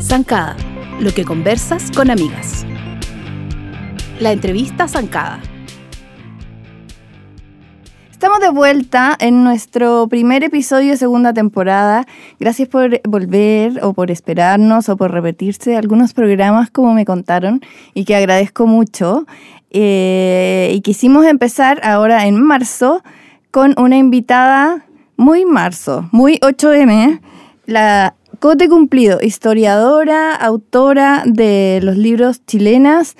Zancada, lo que conversas con amigas. La entrevista Zancada. Estamos de vuelta en nuestro primer episodio de segunda temporada. Gracias por volver o por esperarnos o por repetirse algunos programas como me contaron y que agradezco mucho. Eh, y quisimos empezar ahora en marzo con una invitada muy marzo, muy 8M, la Cote Cumplido, historiadora, autora de los libros chilenas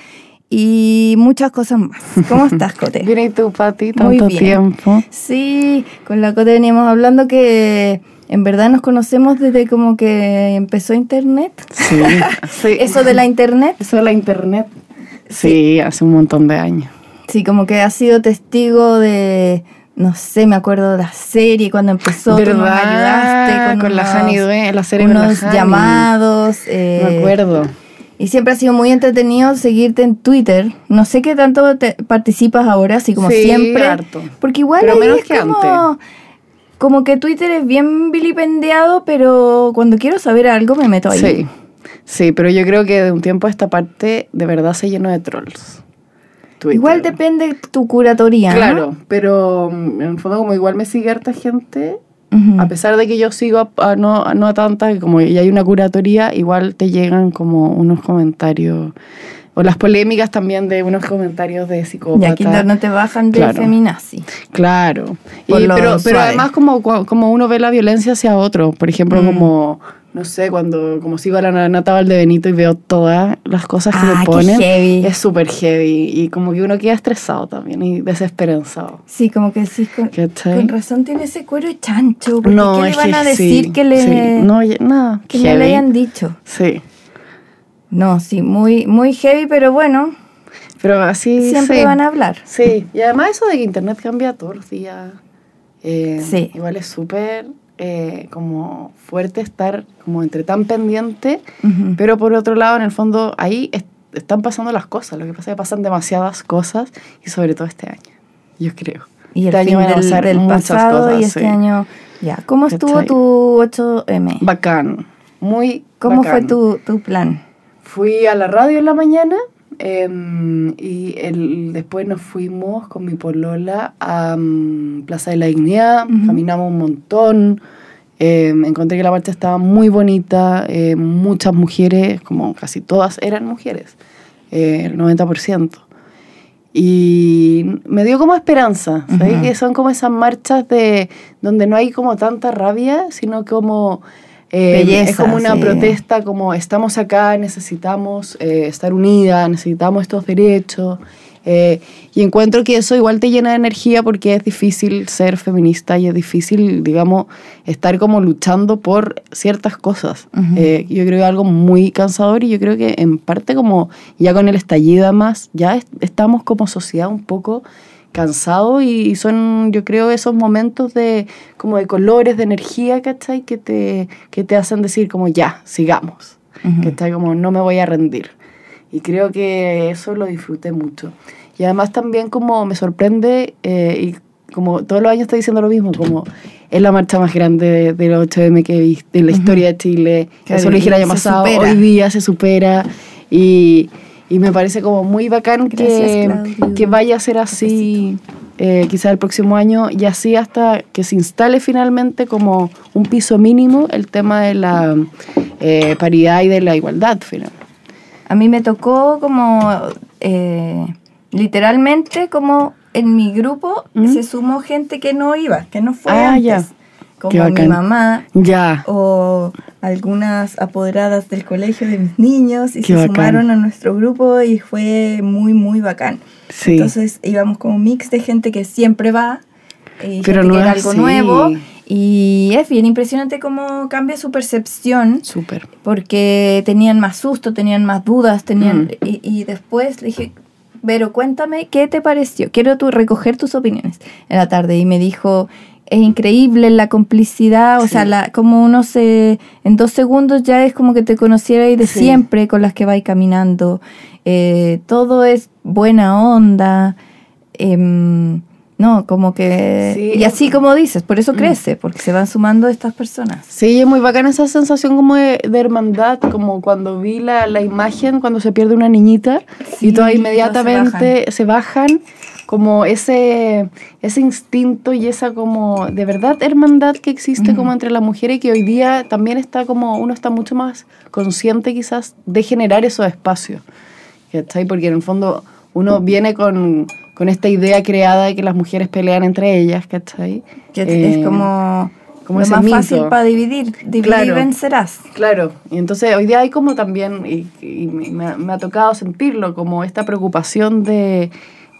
y muchas cosas más. ¿Cómo estás, Cote? Bien, ¿y tú, Pati? Muy Tanto bien. tiempo. Sí, con la Cote veníamos hablando que en verdad nos conocemos desde como que empezó Internet. Sí, sí. Eso de la Internet. Eso de la internet. Sí, hace un montón de años. Sí, como que has sido testigo de, no sé, me acuerdo de la serie cuando empezó. tú nos ¿Verdad? ayudaste Con la unos- Due, la serie con la unos llamados. eh, Me acuerdo. Y siempre ha sido muy entretenido seguirte en Twitter. No sé qué tanto te participas ahora, así como Sí, siempre. harto. Porque igual Pero ahí menos es que como, antes. como que Twitter es bien vilipendiado, pero cuando quiero saber algo me meto ahí. Sí. Sí, pero yo creo que de un tiempo a esta parte de verdad se llenó de trolls. Twitter. Igual depende de tu curatoría. ¿no? Claro, pero mm, en el fondo como igual me sigue harta gente, a pesar de que yo sigo a, a no, a no a tanta, como ya hay una curatoría, igual te llegan como unos comentarios, o las polémicas también de unos comentarios de Y psicópata. aquí no te bajan de Claro. feminazi. Claro. Y, pero, pero además como, como uno ve la violencia hacia otro, por ejemplo, Mm. como, no sé, cuando como sigo a la Nata Valdebenito y veo todas las cosas que Ah, le qué ponen, heavy. es súper heavy y como que uno queda estresado también y desesperanzado. Sí, como que sí, con, con razón tiene ese cuero chancho. Porque No, ¿Qué le van que a decir sí, que le, sí. No, nada, que no le heavy. hayan dicho? Sí, No, sí, muy, muy heavy, pero bueno, pero así siempre sí. van a hablar. Sí, y además eso de que internet cambia todos los días. eh, Sí. Igual es súper eh, como fuerte estar como entre tan pendiente, pero por otro lado, en el fondo, ahí es- están pasando las cosas. Lo que pasa es que pasan demasiadas cosas y sobre todo este año, yo creo. y el este fin año van a del, pasar del muchas pasado cosas, y este sí. año. Ya, ¿cómo estuvo tu 8M? Bacán, muy ¿Cómo bacán. fue tu, tu plan? Fui a la radio en la mañana em, y el, después nos fuimos con mi polola a mm, Plaza de la Dignidad, caminamos un montón, em, encontré que la marcha estaba muy bonita, eh, muchas mujeres, como casi todas eran mujeres, eh, el 90%. Y me dio como esperanza, ¿sabes? Que son como esas marchas de donde no hay como tanta rabia, sino como eh, Belleza, es como una sí. protesta, como estamos acá, necesitamos eh, estar unidas, necesitamos estos derechos. eh, y encuentro que eso igual te llena de energía porque es difícil ser feminista y es difícil, digamos, estar como luchando por ciertas cosas. Ujú. Eh, yo creo que es algo muy cansador y yo creo que en parte como ya con el estallido más, ya es- estamos como sociedad un poco cansados y son yo creo esos momentos de como de colores, de energía, ¿cachai? Que te, que te hacen decir como ya, sigamos, Ujú. ¿cachai? Como no me voy a rendir. Y creo que eso lo disfruté mucho. Y además también como me sorprende eh, y como todos los años estoy diciendo lo mismo, como es la marcha más grande de, de los 8M que he visto en la Ujú. historia de Chile. Claro, Eso lo dije el año pasado, supera. hoy día se supera y, y me parece como muy bacán Gracias, que, que vaya a ser así eh, quizá el próximo año y así hasta que se instale finalmente como un piso mínimo el tema de la eh, paridad y de la igualdad final. A mí me tocó como, eh, literalmente, como en mi grupo ¿Mm? se sumó gente que no iba, que no fue Ah, antes. ya. Como mi mamá Ya, o algunas apoderadas del colegio de mis niños y Qué se bacán. sumaron a nuestro grupo y fue muy, muy bacán. sí. Entonces íbamos como un mix de gente que siempre va y Pero gente no que era algo así. nuevo. Y es bien impresionante cómo cambia su percepción Súper. porque tenían más susto, tenían más dudas, tenían Mm. y, y después le dije, Vero, cuéntame qué te pareció. Quiero tu, recoger tus opiniones en la tarde y me dijo, es increíble la complicidad, o Sí. sea, la, como uno se en dos segundos ya es como que te conociera y de Sí. siempre con las que vais caminando. Eh, todo es buena onda. em, no como que... Sí, y así como dices, por eso crece, porque se van sumando estas personas. Sí, es muy bacana esa sensación como de, de hermandad, como cuando vi la, la imagen cuando se pierde una niñita y todas inmediatamente se bajan. Como ese, ese instinto y esa como de verdad hermandad que existe como entre las mujeres y que hoy día también está como uno está mucho más consciente quizás de generar esos espacios. ¿cachai? Porque en el fondo uno viene con, con esta idea creada de que las mujeres pelean entre ellas, ¿cachai? Que Eh, es como, como lo más mito. fácil para dividir. Dividir Claro. vencerás. Claro, y entonces hoy día hay como también, y, y me, me ha tocado sentirlo, como esta preocupación de,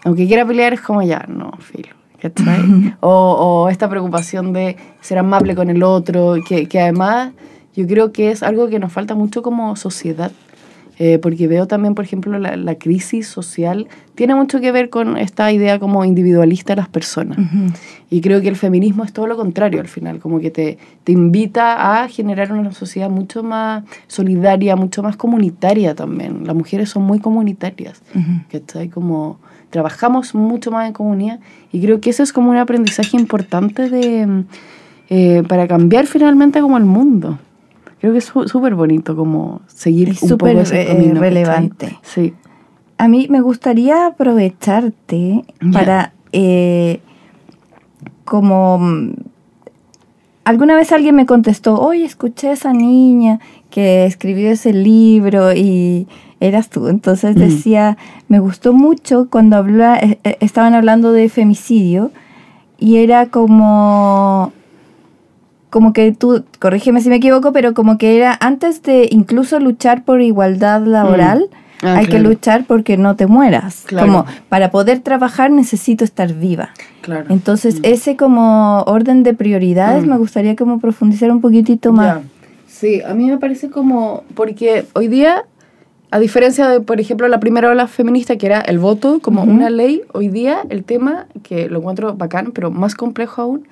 aunque quiera pelear, es como ya, no, filo, ¿cachai? o, o esta preocupación de ser amable con el otro, que, que además yo creo que es algo que nos falta mucho como sociedad. Eh, porque veo también, por ejemplo, la, la crisis social tiene mucho que ver con esta idea como individualista de las personas. Y creo que el feminismo es todo lo contrario al final, como que te, te invita a generar una sociedad mucho más solidaria, mucho más comunitaria también. Las mujeres son muy comunitarias, ¿cachai? Como trabajamos mucho más en comunidad y creo que eso es como un aprendizaje importante de, eh, para cambiar finalmente como el mundo. Creo que es súper bonito como seguir Es un poco súper, ese eh, camino, relevante. Sí. A mí me gustaría aprovecharte para eh, como mm, alguna vez alguien me contestó, oye, escuché a esa niña que escribió ese libro y eras tú. Entonces Mm. decía, me gustó mucho cuando habla, eh, eh, estaban hablando de femicidio y era como como que tú, corrígeme si me equivoco, pero como que era antes de incluso luchar por igualdad laboral, Ah, hay que luchar porque no te mueras. Claro. Como para poder trabajar necesito estar viva. Claro. Entonces, ese como orden de prioridades Mm. me gustaría como profundizar un poquitito más. Sí, a mí me parece como, porque hoy día, a diferencia de, por ejemplo, la primera ola feminista, que era el voto como Ujú. una ley, hoy día el tema, que lo encuentro bacán, pero más complejo aún,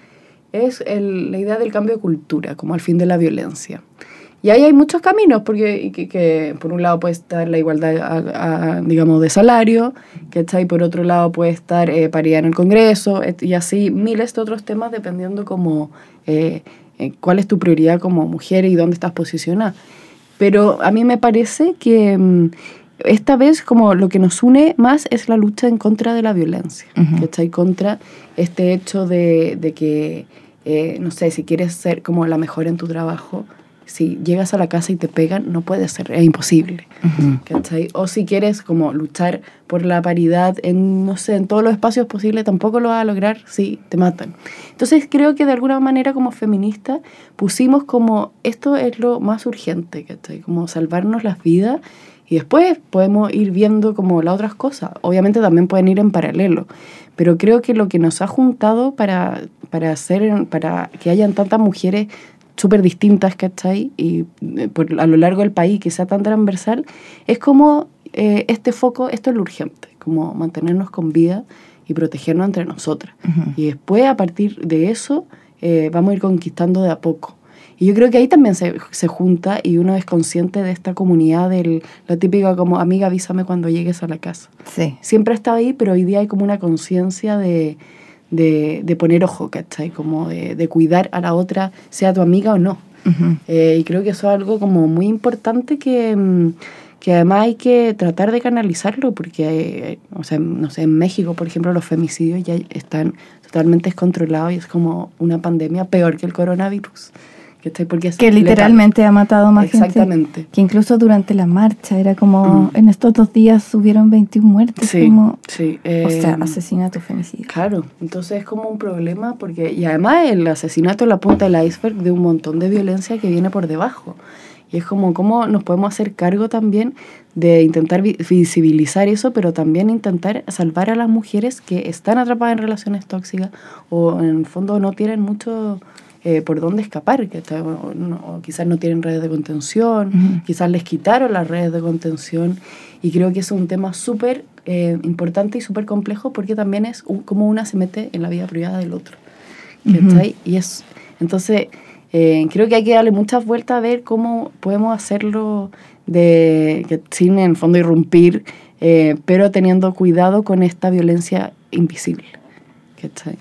es el- la idea del cambio de cultura, como al fin de la violencia. Y ahí hay muchos caminos, porque y que, que por un lado puede estar la igualdad, a- a, digamos, de salario, ¿cachai? Por otro lado puede estar eh, paridad en el Congreso, y así miles de otros temas dependiendo como eh, eh, cuál es tu prioridad como mujer y dónde estás posicionada. Pero a mí me parece que mm, esta vez como lo que nos une más es la lucha en contra de la violencia, Ujú. ¿cachai? Contra este hecho de, de que, eh, no sé, si quieres ser como la mejor en tu trabajo, si llegas a la casa y te pegan, no puede ser, es imposible. ¿cachai? O si quieres como luchar por la paridad en, no sé, en todos los espacios posibles, tampoco lo vas a lograr si te matan. Entonces creo que de alguna manera como feminista pusimos como esto es lo más urgente, ¿cachai? Como salvarnos las vidas y después podemos ir viendo como las otras cosas. Obviamente también pueden ir en paralelo, pero creo que lo que nos ha juntado para, para, hacer, para que hayan tantas mujeres súper distintas, ¿cachai? Y eh, por, a lo largo del país, que sea tan transversal, es como eh, este foco, esto es lo urgente, como mantenernos con vida y protegernos entre nosotras. Y después, a partir de eso, eh, vamos a ir conquistando de a poco. Y yo creo que ahí también se, se junta y uno es consciente de esta comunidad, del, la típica como, amiga, avísame cuando llegues a la casa. Sí. Siempre ha estado ahí, pero hoy día hay como una conciencia de, de, de poner ojo, ¿cachai? Como de, de cuidar a la otra, sea tu amiga o no. Eh, y creo que eso es algo como muy importante que, mm, que además hay que tratar de canalizarlo porque, eh, o sea, no sé, en México, por ejemplo, los femicidios ya están totalmente descontrolados y es como una pandemia peor que el coronavirus. ¿Cachai? Porque es Que letal. literalmente ha matado más gente. Exactamente. Que incluso durante la marcha era como, Mm. en estos dos días hubieron 21 muertes. Sí, como, sí. o sea, eh, asesinato, femicidio. Claro, entonces es como un problema porque, y además el asesinato es la punta del iceberg de un montón de violencia que viene por debajo. Y es como cómo nos podemos hacer cargo también de intentar vi- visibilizar eso, pero también intentar salvar a las mujeres que están atrapadas en relaciones tóxicas o en el fondo no tienen mucho eh, por dónde escapar, que está- o no- o quizás no tienen redes de contención, Ujú. quizás les quitaron las redes de contención y creo que es un tema súper eh, importante y súper complejo porque también es un- como una se mete en la vida privada del otro. ¿cachai? Y es, entonces, eh, creo que hay que darle muchas vueltas a ver cómo podemos hacerlo de, que, sin en el fondo irrumpir, eh, pero teniendo cuidado con esta violencia invisible. ¿cachai?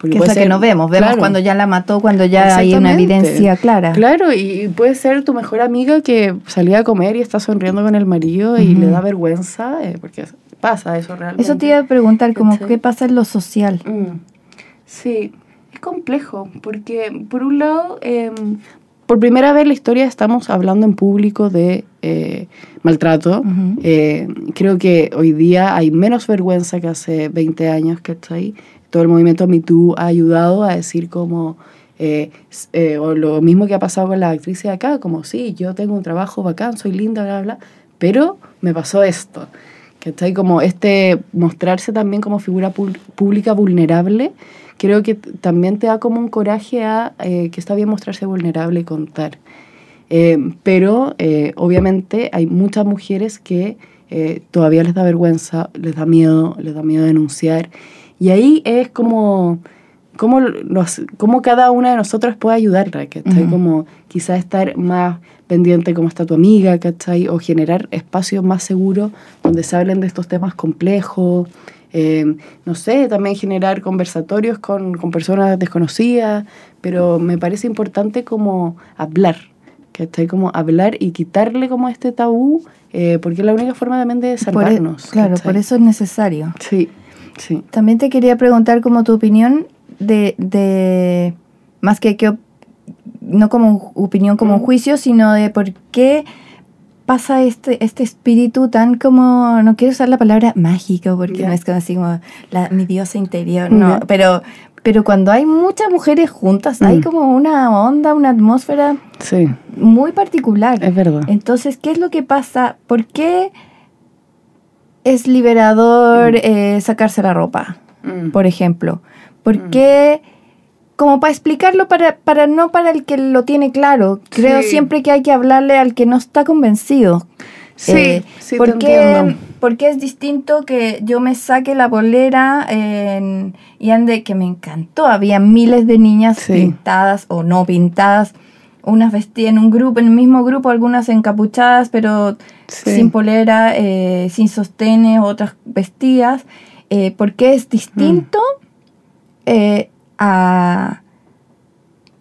Que es la que no vemos, vemos cuando ya la mató, cuando ya hay una evidencia clara. Claro, y puede ser tu mejor amiga que salía a comer y está sonriendo con el marido y le da vergüenza, eh, porque pasa eso realmente. Eso te iba a preguntar, como, ¿qué pasa en lo social? Mm. Sí, es complejo, porque por un lado, em, por primera vez en la historia estamos hablando en público de eh, maltrato. Eh, creo que hoy día hay menos vergüenza que hace 20 años que está ahí todo el movimiento MeToo ha ayudado a decir como, eh, eh, o lo mismo que ha pasado con la actriz de acá, como sí, yo tengo un trabajo bacán, soy linda, bla, bla, pero me pasó esto. Ahí como este mostrarse también como figura pública vulnerable, creo que también te da como un coraje a eh, que está bien mostrarse vulnerable y contar. pero obviamente hay muchas mujeres que todavía les da vergüenza, les da miedo, les da miedo denunciar y ahí es como, como, los, como cada una de nosotros puede ayudarla, ¿cachai? Como quizás estar más pendiente cómo está tu amiga, ¿cachai? O generar espacios más seguros donde se hablen de estos temas complejos. Eh, no sé, también generar conversatorios con, con, personas desconocidas, pero me parece importante como hablar, ¿cachai? Como hablar y quitarle como este tabú, eh, porque es la única forma también de salvarnos. claro, por eso es necesario. Sí. También te quería preguntar como tu opinión de, de más que, que no como opinión como un juicio, sino de por qué pasa este, este espíritu tan como, no quiero usar la palabra mágico, porque no es como así como la, mi diosa interior, no, pero, pero cuando hay muchas mujeres juntas, hay mm. como una onda, una atmósfera muy particular. Es verdad. Entonces, ¿qué es lo que pasa? ¿Por qué es liberador mm. eh, sacarse la ropa, mm. por ejemplo. Porque, mm. como para explicarlo, para, para no para el que lo tiene claro, creo siempre que hay que hablarle al que no está convencido. Sí, eh, sí porque, porque es distinto que yo me saque la bolera y ande, que me encantó. Había miles de niñas pintadas o no pintadas unas vestían en un grupo, en el mismo grupo, algunas encapuchadas, pero sin polera, eh, sin sostenes, otras vestidas, eh, porque es distinto eh, a,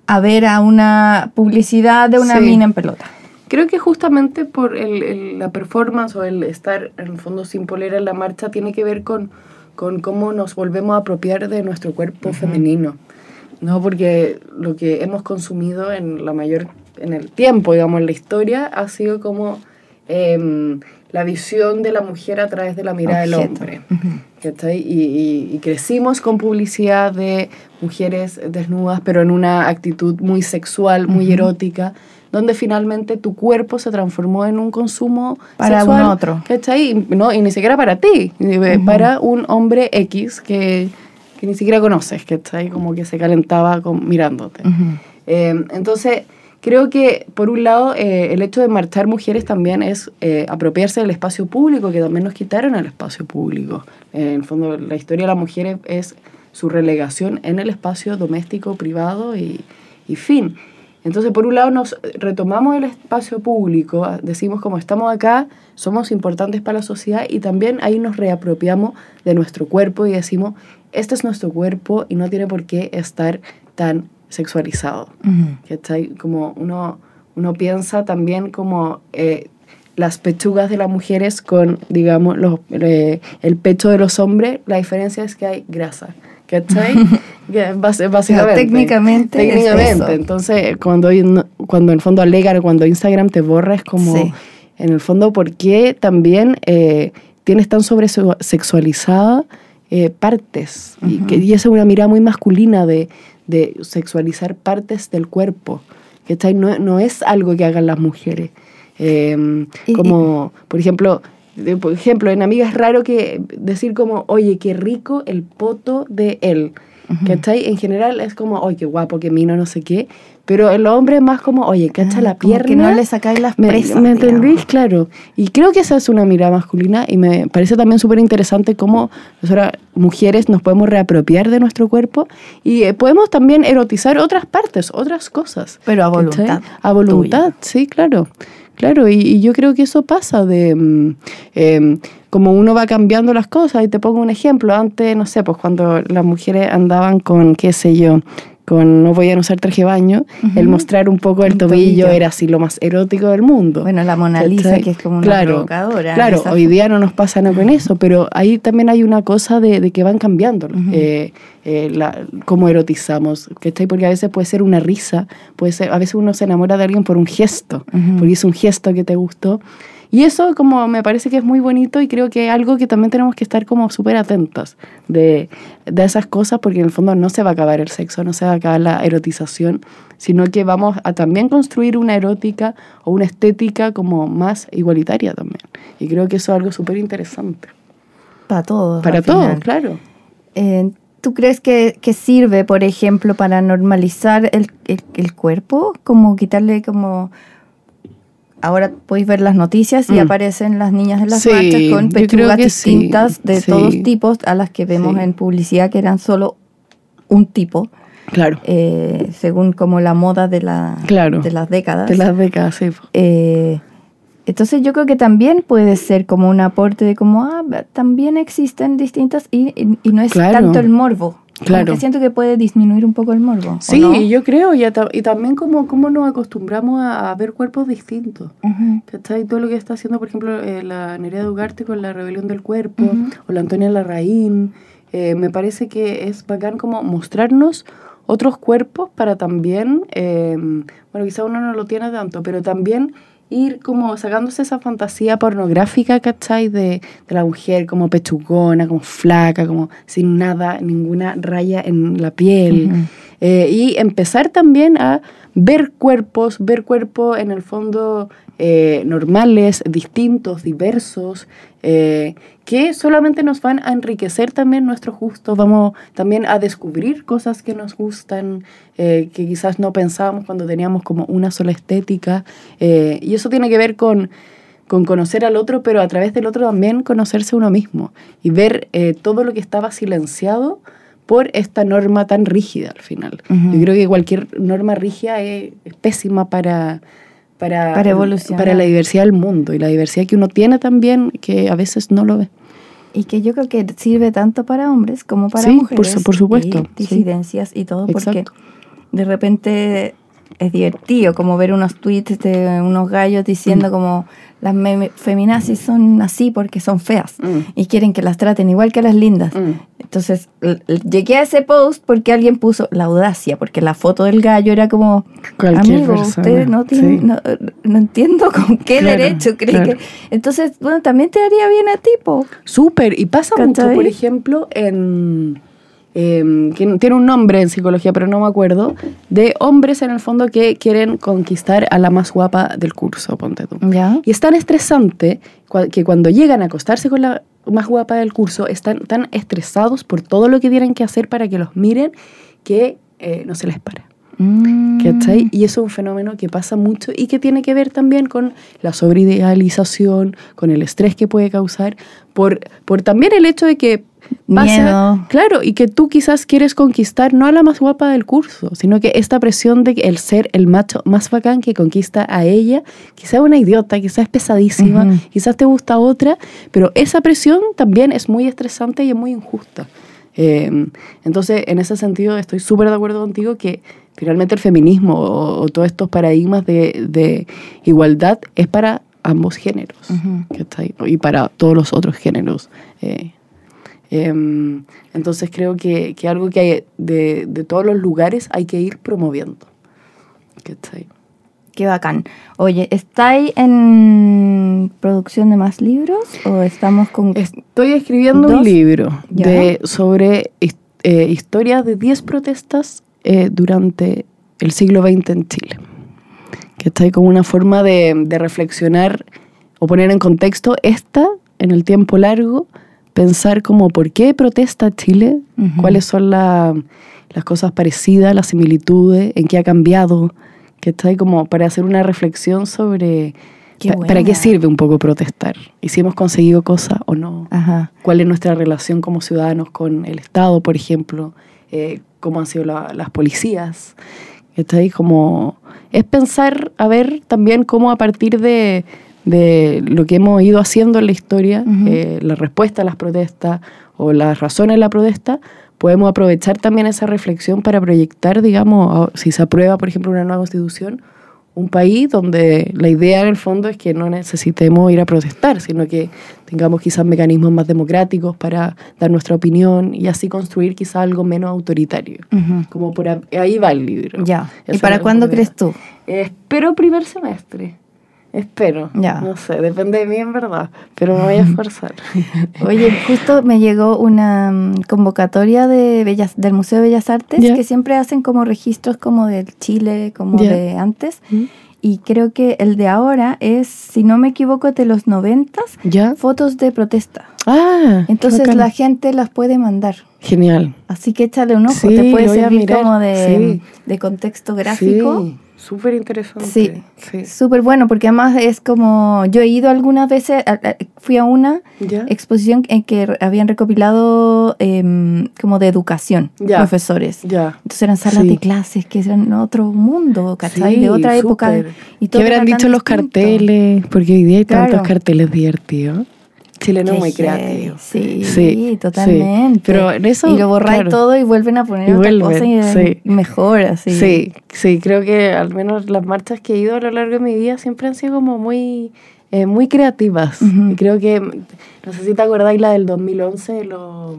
a, ver a una publicidad de una mina en pelota. Creo que justamente por el, la performance o el estar en el fondo sin polera en la marcha tiene que ver con, con cómo nos volvemos a apropiar de nuestro cuerpo femenino. No, porque lo que hemos consumido en la mayor, en el tiempo, digamos, en la historia, ha sido como em, la visión de la mujer a través de la mirada del hombre. y, y, crecimos con publicidad de mujeres desnudas, pero en una actitud muy sexual, muy erótica, donde finalmente tu cuerpo se transformó en un consumo para sexual, un otro. ¿cachai? No, y ni siquiera para ti, para un hombre X que que ni siquiera conoces, que está ahí como que se calentaba con, mirándote. Eh, entonces, creo que por un lado eh, el hecho de marchar mujeres también es eh, apropiarse del espacio público, que también nos quitaron el espacio público. en el fondo, la historia de las mujeres es su relegación en el espacio doméstico, privado y, y fin. Entonces, por un lado, nos retomamos el espacio público, decimos como estamos acá, somos importantes para la sociedad y también ahí nos reapropiamos de nuestro cuerpo y decimos, este es nuestro cuerpo y no tiene por qué estar tan sexualizado. Como uno, uno piensa también como eh, las pechugas de las mujeres con, digamos, los, eh, el pecho de los hombres, la diferencia es que hay grasa. ¿cachai? Básicamente. técnicamente. Técnicamente. Entonces, cuando, cuando en el fondo alegan, cuando Instagram te borra, es como, en el fondo, ¿por qué también eh, tienes tan sobresexualizada eh, partes? y, que, y esa es una mirada muy masculina de, de sexualizar partes del cuerpo. ¿cachai? No, no es algo que hagan las mujeres. Em, como, por ejemplo, por ejemplo, en amigas es raro que decir como, oye, qué rico el poto de él. ¿Cachai? En general es como, oye, qué guapo, qué mino, no sé qué. Pero el hombre es más como, oye, cacha ah, la pierna. Que no le sacáis las presas. ¿Me, entendís? Claro. Y creo que esa es una mirada masculina y me parece también súper interesante cómo nosotras, mujeres, nos podemos reapropiar de nuestro cuerpo y eh, podemos también erotizar otras partes, otras cosas. Pero a voluntad. A voluntad, sí, claro. claro, y, y yo creo que eso pasa de mm, em, como uno va cambiando las cosas. Y te pongo un ejemplo. Antes, no sé, pues cuando las mujeres andaban con, qué sé yo, con no voy a usar traje de baño, el mostrar un poco el, El tobillo, tobillo. era así lo más erótico del mundo. Bueno, la Mona Lisa, ¿Cachai? que es como una Claro, provocadora. Claro, hoy foto. día no nos pasa nada con eso, pero ahí también hay una cosa de, de que van cambiando eh, eh, la, cómo erotizamos, ¿cachai? Porque a veces puede ser una risa, puede ser, a veces uno se enamora de alguien por un gesto, Ujú. porque hizo un gesto que te gustó. Y eso como me parece que es muy bonito y creo que es algo que también tenemos que estar como súper atentos de, de esas cosas porque en el fondo no se va a acabar el sexo, no se va a acabar la erotización, sino que vamos a también construir una erótica o una estética como más igualitaria también. Y creo que eso es algo súper interesante. Para todos. Para todos, final. claro. Eh, ¿Tú crees que, que sirve, por ejemplo, para normalizar el, el- el cuerpo? Como quitarle como... Ahora podéis ver las noticias y Mm. aparecen las niñas de las Sí, marchas con pechugas sí, distintas de sí. todos tipos a las que vemos en publicidad que eran solo un tipo, Claro. eh, según como la moda de, la, Claro. de las décadas. De las décadas, sí. Eh, entonces yo creo que también puede ser como un aporte de como, ah, también existen distintas y, y- y no es Claro. tanto el morbo. Claro. que siento que puede disminuir un poco el morbo. ¿o Sí, no? yo creo, y, también como, como nos acostumbramos a, a ver cuerpos distintos. Ujú. ¿Cachai? Todo lo que está haciendo, por ejemplo, eh, la Nerea Ugarte con la rebelión del cuerpo, o la Antonia Larraín, eh, me parece que es bacán como mostrarnos otros cuerpos para también, eh, bueno, quizá uno no lo tiene tanto, pero también ir como sacándose esa fantasía pornográfica, ¿cachai? De, de la mujer como pechugona, como flaca, como sin nada, ninguna raya en la piel. Eh, y empezar también a ver cuerpos, ver cuerpos en el fondo eh, normales, distintos, diversos, eh, que solamente nos van a enriquecer también nuestros gustos, vamos también a descubrir cosas que nos gustan, eh, que quizás no pensábamos cuando teníamos como una sola estética, y eso tiene que ver con con conocer al otro, pero a través del otro también conocerse uno mismo y ver todo lo que estaba silenciado por esta norma tan rígida al final. Yo creo que cualquier norma rígida es, es pésima para, para, Para evolucionar. para la diversidad del mundo y la diversidad que uno tiene también que a veces no lo ve. Y que yo creo que sirve tanto para hombres como para Sí, por mujeres. su- por supuesto, Y sí. disidencias y todo, porque Exacto. de repente es divertido como ver unos tweets de unos gallos Mm. diciendo como las feminazis son así porque son feas Mm. y quieren que las traten igual que a las lindas. Mm. Entonces llegué a ese post porque alguien puso la audacia, porque la foto del gallo era como, Cualquier amigo, persona, usted no tiene, sí. no, no entiendo con qué Claro, derecho cree claro. que... Entonces, bueno, también te haría bien a ti, po. Súper, y pasa mucho, por ejemplo, en... em, que tiene un nombre en psicología, pero no me acuerdo, de hombres en el fondo que quieren conquistar a la más guapa del curso, ponte tú. ¿Ya? Y es tan estresante que cuando llegan a acostarse con la más guapa del curso, están tan estresados por todo lo que tienen que hacer para que los miren que eh, no se les para. Mm. ¿Cachai? Y eso es un fenómeno que pasa mucho y que tiene que ver también con la sobreidealización, con el estrés que puede causar, por, por también el hecho de que pasa, Miedo. claro, y que tú quizás quieres conquistar no a la más guapa del curso, sino que esta presión de el ser el macho más bacán que conquista a ella, quizás una idiota, quizás es pesadísima, quizás te gusta otra, pero esa presión también es muy estresante y es muy injusta. Eh, entonces, en ese sentido, estoy súper de acuerdo contigo que finalmente el feminismo o, o todos estos paradigmas de, de igualdad es para ambos géneros Ujú. ¿cachai? y para todos los otros géneros. Eh, em, entonces, creo que, que algo que hay de, de todos los lugares hay que ir promoviendo. ¿cachai? Qué bacán. Oye, ¿estáis en producción de más libros o estamos con... Estoy escribiendo ¿Dos? un libro de, sobre eh, historias de 10 protestas eh, durante el siglo XX en Chile. Que está ahí como una forma de, de reflexionar o poner en contexto esta en el tiempo largo, pensar como por qué protesta Chile, cuáles son la- las cosas parecidas, las similitudes, en qué ha cambiado, que está ahí como para hacer una reflexión sobre Qué pa- para qué sirve un poco protestar y si hemos conseguido cosas o no Ajá. cuál es nuestra relación como ciudadanos con el Estado, por ejemplo, eh, cómo han sido la- las policías, Está ahí como... Es pensar, a ver también cómo a partir de, de lo que hemos ido haciendo en la historia, Ujú. eh, la respuesta a las protestas o las razones de la protesta, podemos aprovechar también esa reflexión para proyectar, digamos, si se aprueba, por ejemplo, una nueva constitución, un país donde la idea en el fondo es que no necesitemos ir a protestar, sino que tengamos quizás mecanismos más democráticos para dar nuestra opinión y así construir quizás algo menos autoritario. Como por ahí va el libro. Ya. ¿Y para cuándo crees tú? Espero primer semestre. Espero. Ya. No sé, depende de mí en verdad, pero me voy a esforzar. Oye, justo me llegó una mm, convocatoria de Bellas, del Museo de Bellas Artes que siempre hacen como registros como del Chile, como de antes. Y creo que el de ahora es, si no me equivoco, de los noventas, fotos de protesta. Ah, Entonces la gente las puede mandar. Genial. Así que échale un ojo, Sí, te puede servir como de, sí. de contexto gráfico. Sí, súper interesante. Sí, sí. súper bueno, porque además es como, yo he ido algunas veces, fui a una ¿Ya? exposición en que habían recopilado em, como de educación, Ya. profesores. Ya. Entonces eran salas Sí. de clases que eran otro mundo, ¿cachai? Sí, de otra época. Y ¿Qué todo habrán dicho los distinto. carteles? Porque hoy día hay Claro. tantos carteles divertidos. Chileno Qué muy creativo. Sí, Sí, totalmente. sí. Pero en eso, y lo claro. todo y vuelven a poner Y otra vuelven, cosa y sí. mejor así. Sí, sí, creo que al menos las marchas que he ido a lo largo de mi vida siempre han sido como muy, eh, muy creativas. Y creo que, no sé si te acordáis la del 2011, los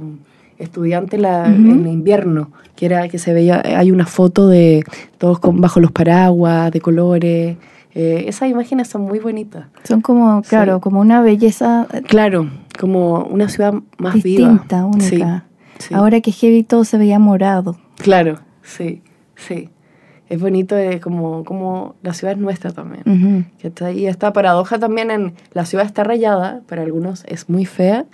estudiantes la, en invierno, que era que se veía, hay una foto de todos con, bajo los paraguas, de colores. Eh, esas imágenes son muy bonitas. Son como, claro, Sí. como una belleza Claro, como una ciudad más distinta, viva. única. Sí, sí. Ahora que heavy todo se veía morado. Claro, sí, sí. Es bonito de como, como la ciudad es nuestra también. Ujú. Que está ahí esta paradoja también en la ciudad está rayada, para algunos es muy fea,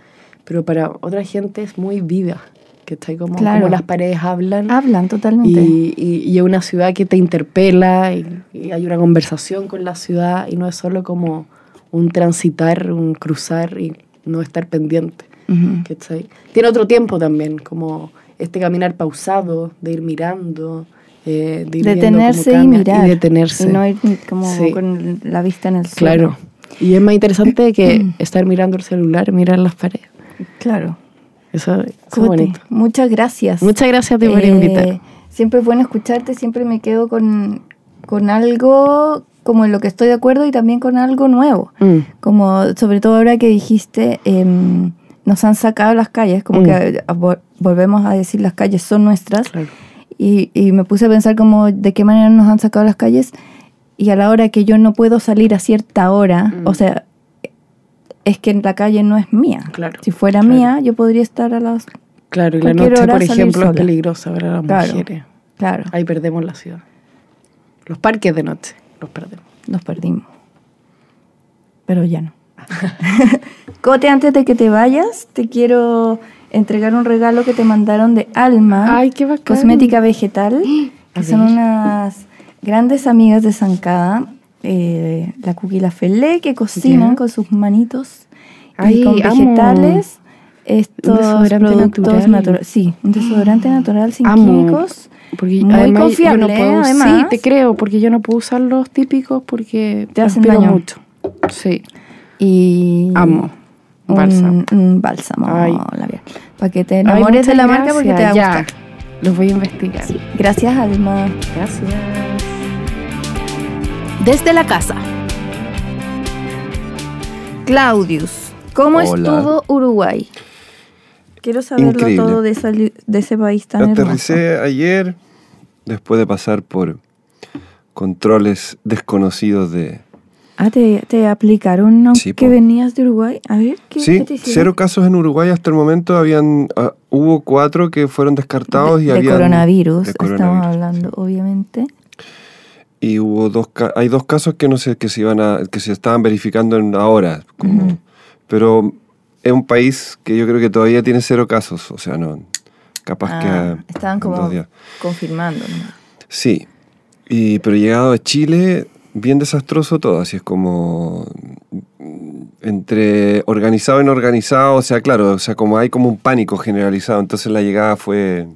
pero para otra gente es muy viva. Que está ahí como, Claro. como las paredes hablan. Hablan totalmente. y, y, y es una ciudad que te interpela y, y hay una conversación con la ciudad y no es solo como un transitar, un cruzar y no estar pendiente. Ujú. ¿cachai? Tiene otro tiempo también, como este caminar pausado, de ir mirando, eh, de ir Detenerse y mirar. Y detenerse. Y no ir como Sí. con la vista en el suelo. Claro. Y es más interesante que estar mirando el celular, mirar las paredes. Claro. Eso, eso es bonito. Muchas gracias. Muchas gracias a ti por Eh, invitar. Siempre es bueno escucharte, siempre me quedo con, con algo como en lo que estoy de acuerdo y también con algo nuevo. Mm, Como sobre todo ahora que dijiste, em, nos han sacado las calles, como Mm. que eh, vol- volvemos a decir las calles son nuestras. claro. Y, y me puse a pensar como de qué manera nos han sacado las calles y a la hora que yo no puedo salir a cierta hora, Mm. o sea, es que la calle no es mía. Claro, Si fuera claro. mía, yo podría estar a las... Claro, y la noche, por ejemplo, es peligrosa para las Claro. mujeres. Claro, Ahí perdemos la ciudad. Los parques de noche, los perdemos. nos perdimos. Pero ya no. Cote, antes de que te vayas, te quiero entregar un regalo que te mandaron de Alma. Ay, qué bacán. Cosmética vegetal, que son unas grandes amigas de Zancada, eh, la Cookie la Felé, que cocinan Ya. con sus manitos Ay, y con amo. vegetales. Estos desodorante productos natural. naturales. Sí, un desodorante natural sin Amo. químicos. Porque Muy además yo confiable, no puedo, además. Sí, te creo, porque yo no puedo usar los típicos porque Te hacen daño. mucho. Sí, Y amo. un Bálsamo. un bálsamo Ay. labial. Para que te Ay, enamores de muchas la marca porque te va a gracias. gustar. Ya, los voy a investigar. Sí. Gracias, Alma. Gracias. Desde la casa. Claudius, ¿cómo Hola. estuvo Uruguay? Quiero saberlo Increíble. todo de, esa li- de ese país tan hermoso. Aterricé ayer después de pasar por controles desconocidos de... Ah, ¿te, te aplicaron aunque Sí, venías de Uruguay? A ver, ¿qué, Sí, qué te hicieron? cero casos en Uruguay hasta el momento. Habían, ah, hubo cuatro que fueron descartados de, y de habían... coronavirus, de estamos hablando, obviamente. Y hubo dos, hay dos casos que no sé, que se iban a, que se estaban verificando en ahora. Como. Pero es un país que yo creo que todavía tiene cero casos. O sea, no, capaz que... Ah, estaban como confirmando. ¿no? Sí, y, pero llegado a Chile, bien desastroso todo, así es como entre organizado y no organizado, o sea, claro, o sea, como hay como un pánico generalizado, entonces la llegada fue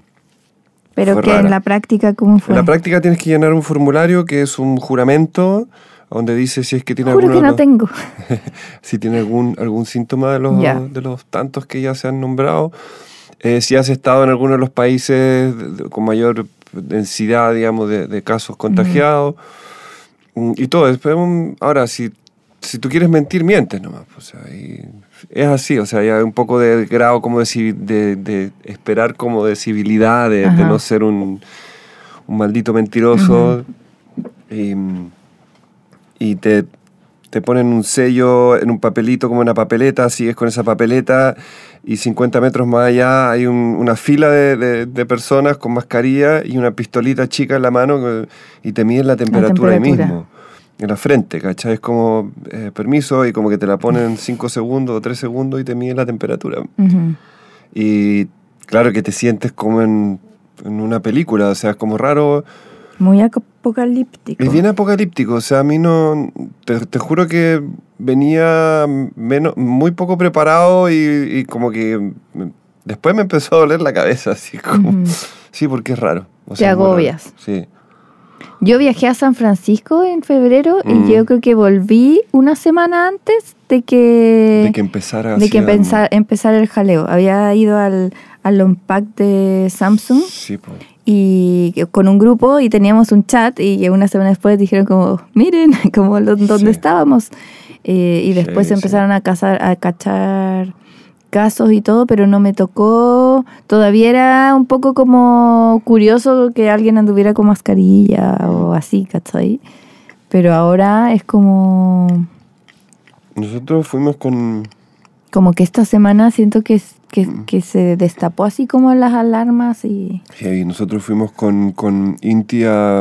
Pero fue que rara. en la práctica, ¿cómo fue? En la práctica tienes que llenar un formulario que es un juramento donde dice si es que tiene Juro alguno que no tengo. si tiene algún, algún síntoma de los, de los tantos que ya se han nombrado, eh, si has estado en alguno de los países con mayor densidad, digamos, de, de casos contagiados, mm, y todo. Después, un- ahora, si, si tú quieres mentir, mientes nomás. pues, o sea, y es así, o sea, hay un poco de grado como de, de, de esperar como de civilidad, de, no ser un, un maldito mentiroso. y, y te, te ponen un sello en un papelito como una papeleta, sigues con esa papeleta y 50 metros más allá hay un- una fila de, de- de personas con mascarilla y una pistolita chica en la mano que- y te miden la temperatura, ahí temperatura. mismo, en la frente, ¿cachai? Es como eh, permiso y como que te la ponen 5 segundos o 3 segundos y te miden la temperatura. Y claro que te sientes como en, en una película, o sea, es como raro. Muy apocalíptico. Es bien apocalíptico, o sea, a mí no, te, te juro que venía menos, muy poco preparado y, y como que después me empezó a doler la cabeza, así como, sí, porque es raro. o Te sea, raro. agobias. Sí. Yo viajé a San Francisco en febrero Mm. y yo creo que volví una semana antes de que, De que empezara de que empezar, empezar el jaleo. Había ido al, al Unpack de Samsung Sí, y con un grupo y teníamos un chat y una semana después dijeron como, miren, como lo- donde Sí. estábamos. Eh, y después sí. empezaron a, cazar, a cachar casos y todo, pero no me tocó. Todavía era un poco como curioso que alguien anduviera con mascarilla o así, ¿cachai? Pero ahora es como, Nosotros fuimos con, como que esta semana siento que, que, que se destapó así como las alarmas y... sí, nosotros fuimos con, con Inti a,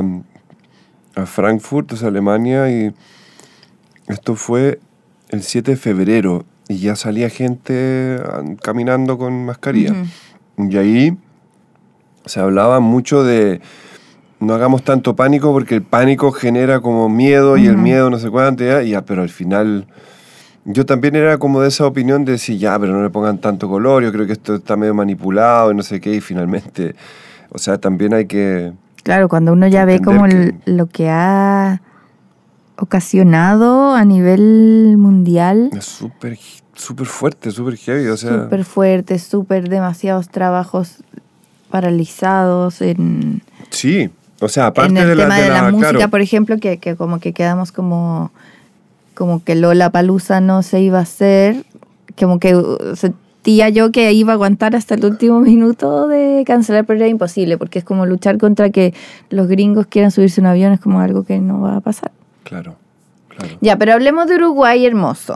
a Frankfurt, o sea, Alemania, y esto fue el 7 de febrero y ya salía gente caminando con mascarilla. Y ahí se hablaba mucho de no hagamos tanto pánico porque el pánico genera como miedo y el miedo no sé cuánto, ya, ya, pero al final yo también era como de esa opinión de decir, ya, pero no le pongan tanto color, yo creo que esto está medio manipulado y no sé qué, y finalmente, o sea, también hay que... Claro, cuando uno ya ve como que- lo que ha ocasionado a nivel mundial, Es súper súper fuerte, súper heavy, o sea... súper fuerte, súper demasiados trabajos paralizados en, Sí, o sea, aparte en el de la, tema de de la, la- música, claro, por ejemplo, que, que como que quedamos como, como que Lola Palusa no se iba a hacer, como que uh, sentía yo que iba a aguantar hasta el último minuto de cancelar, pero era imposible, porque es como luchar contra que los gringos quieran subirse a un avión, es como algo que no va a pasar. Claro, claro. Ya, pero hablemos de Uruguay hermoso.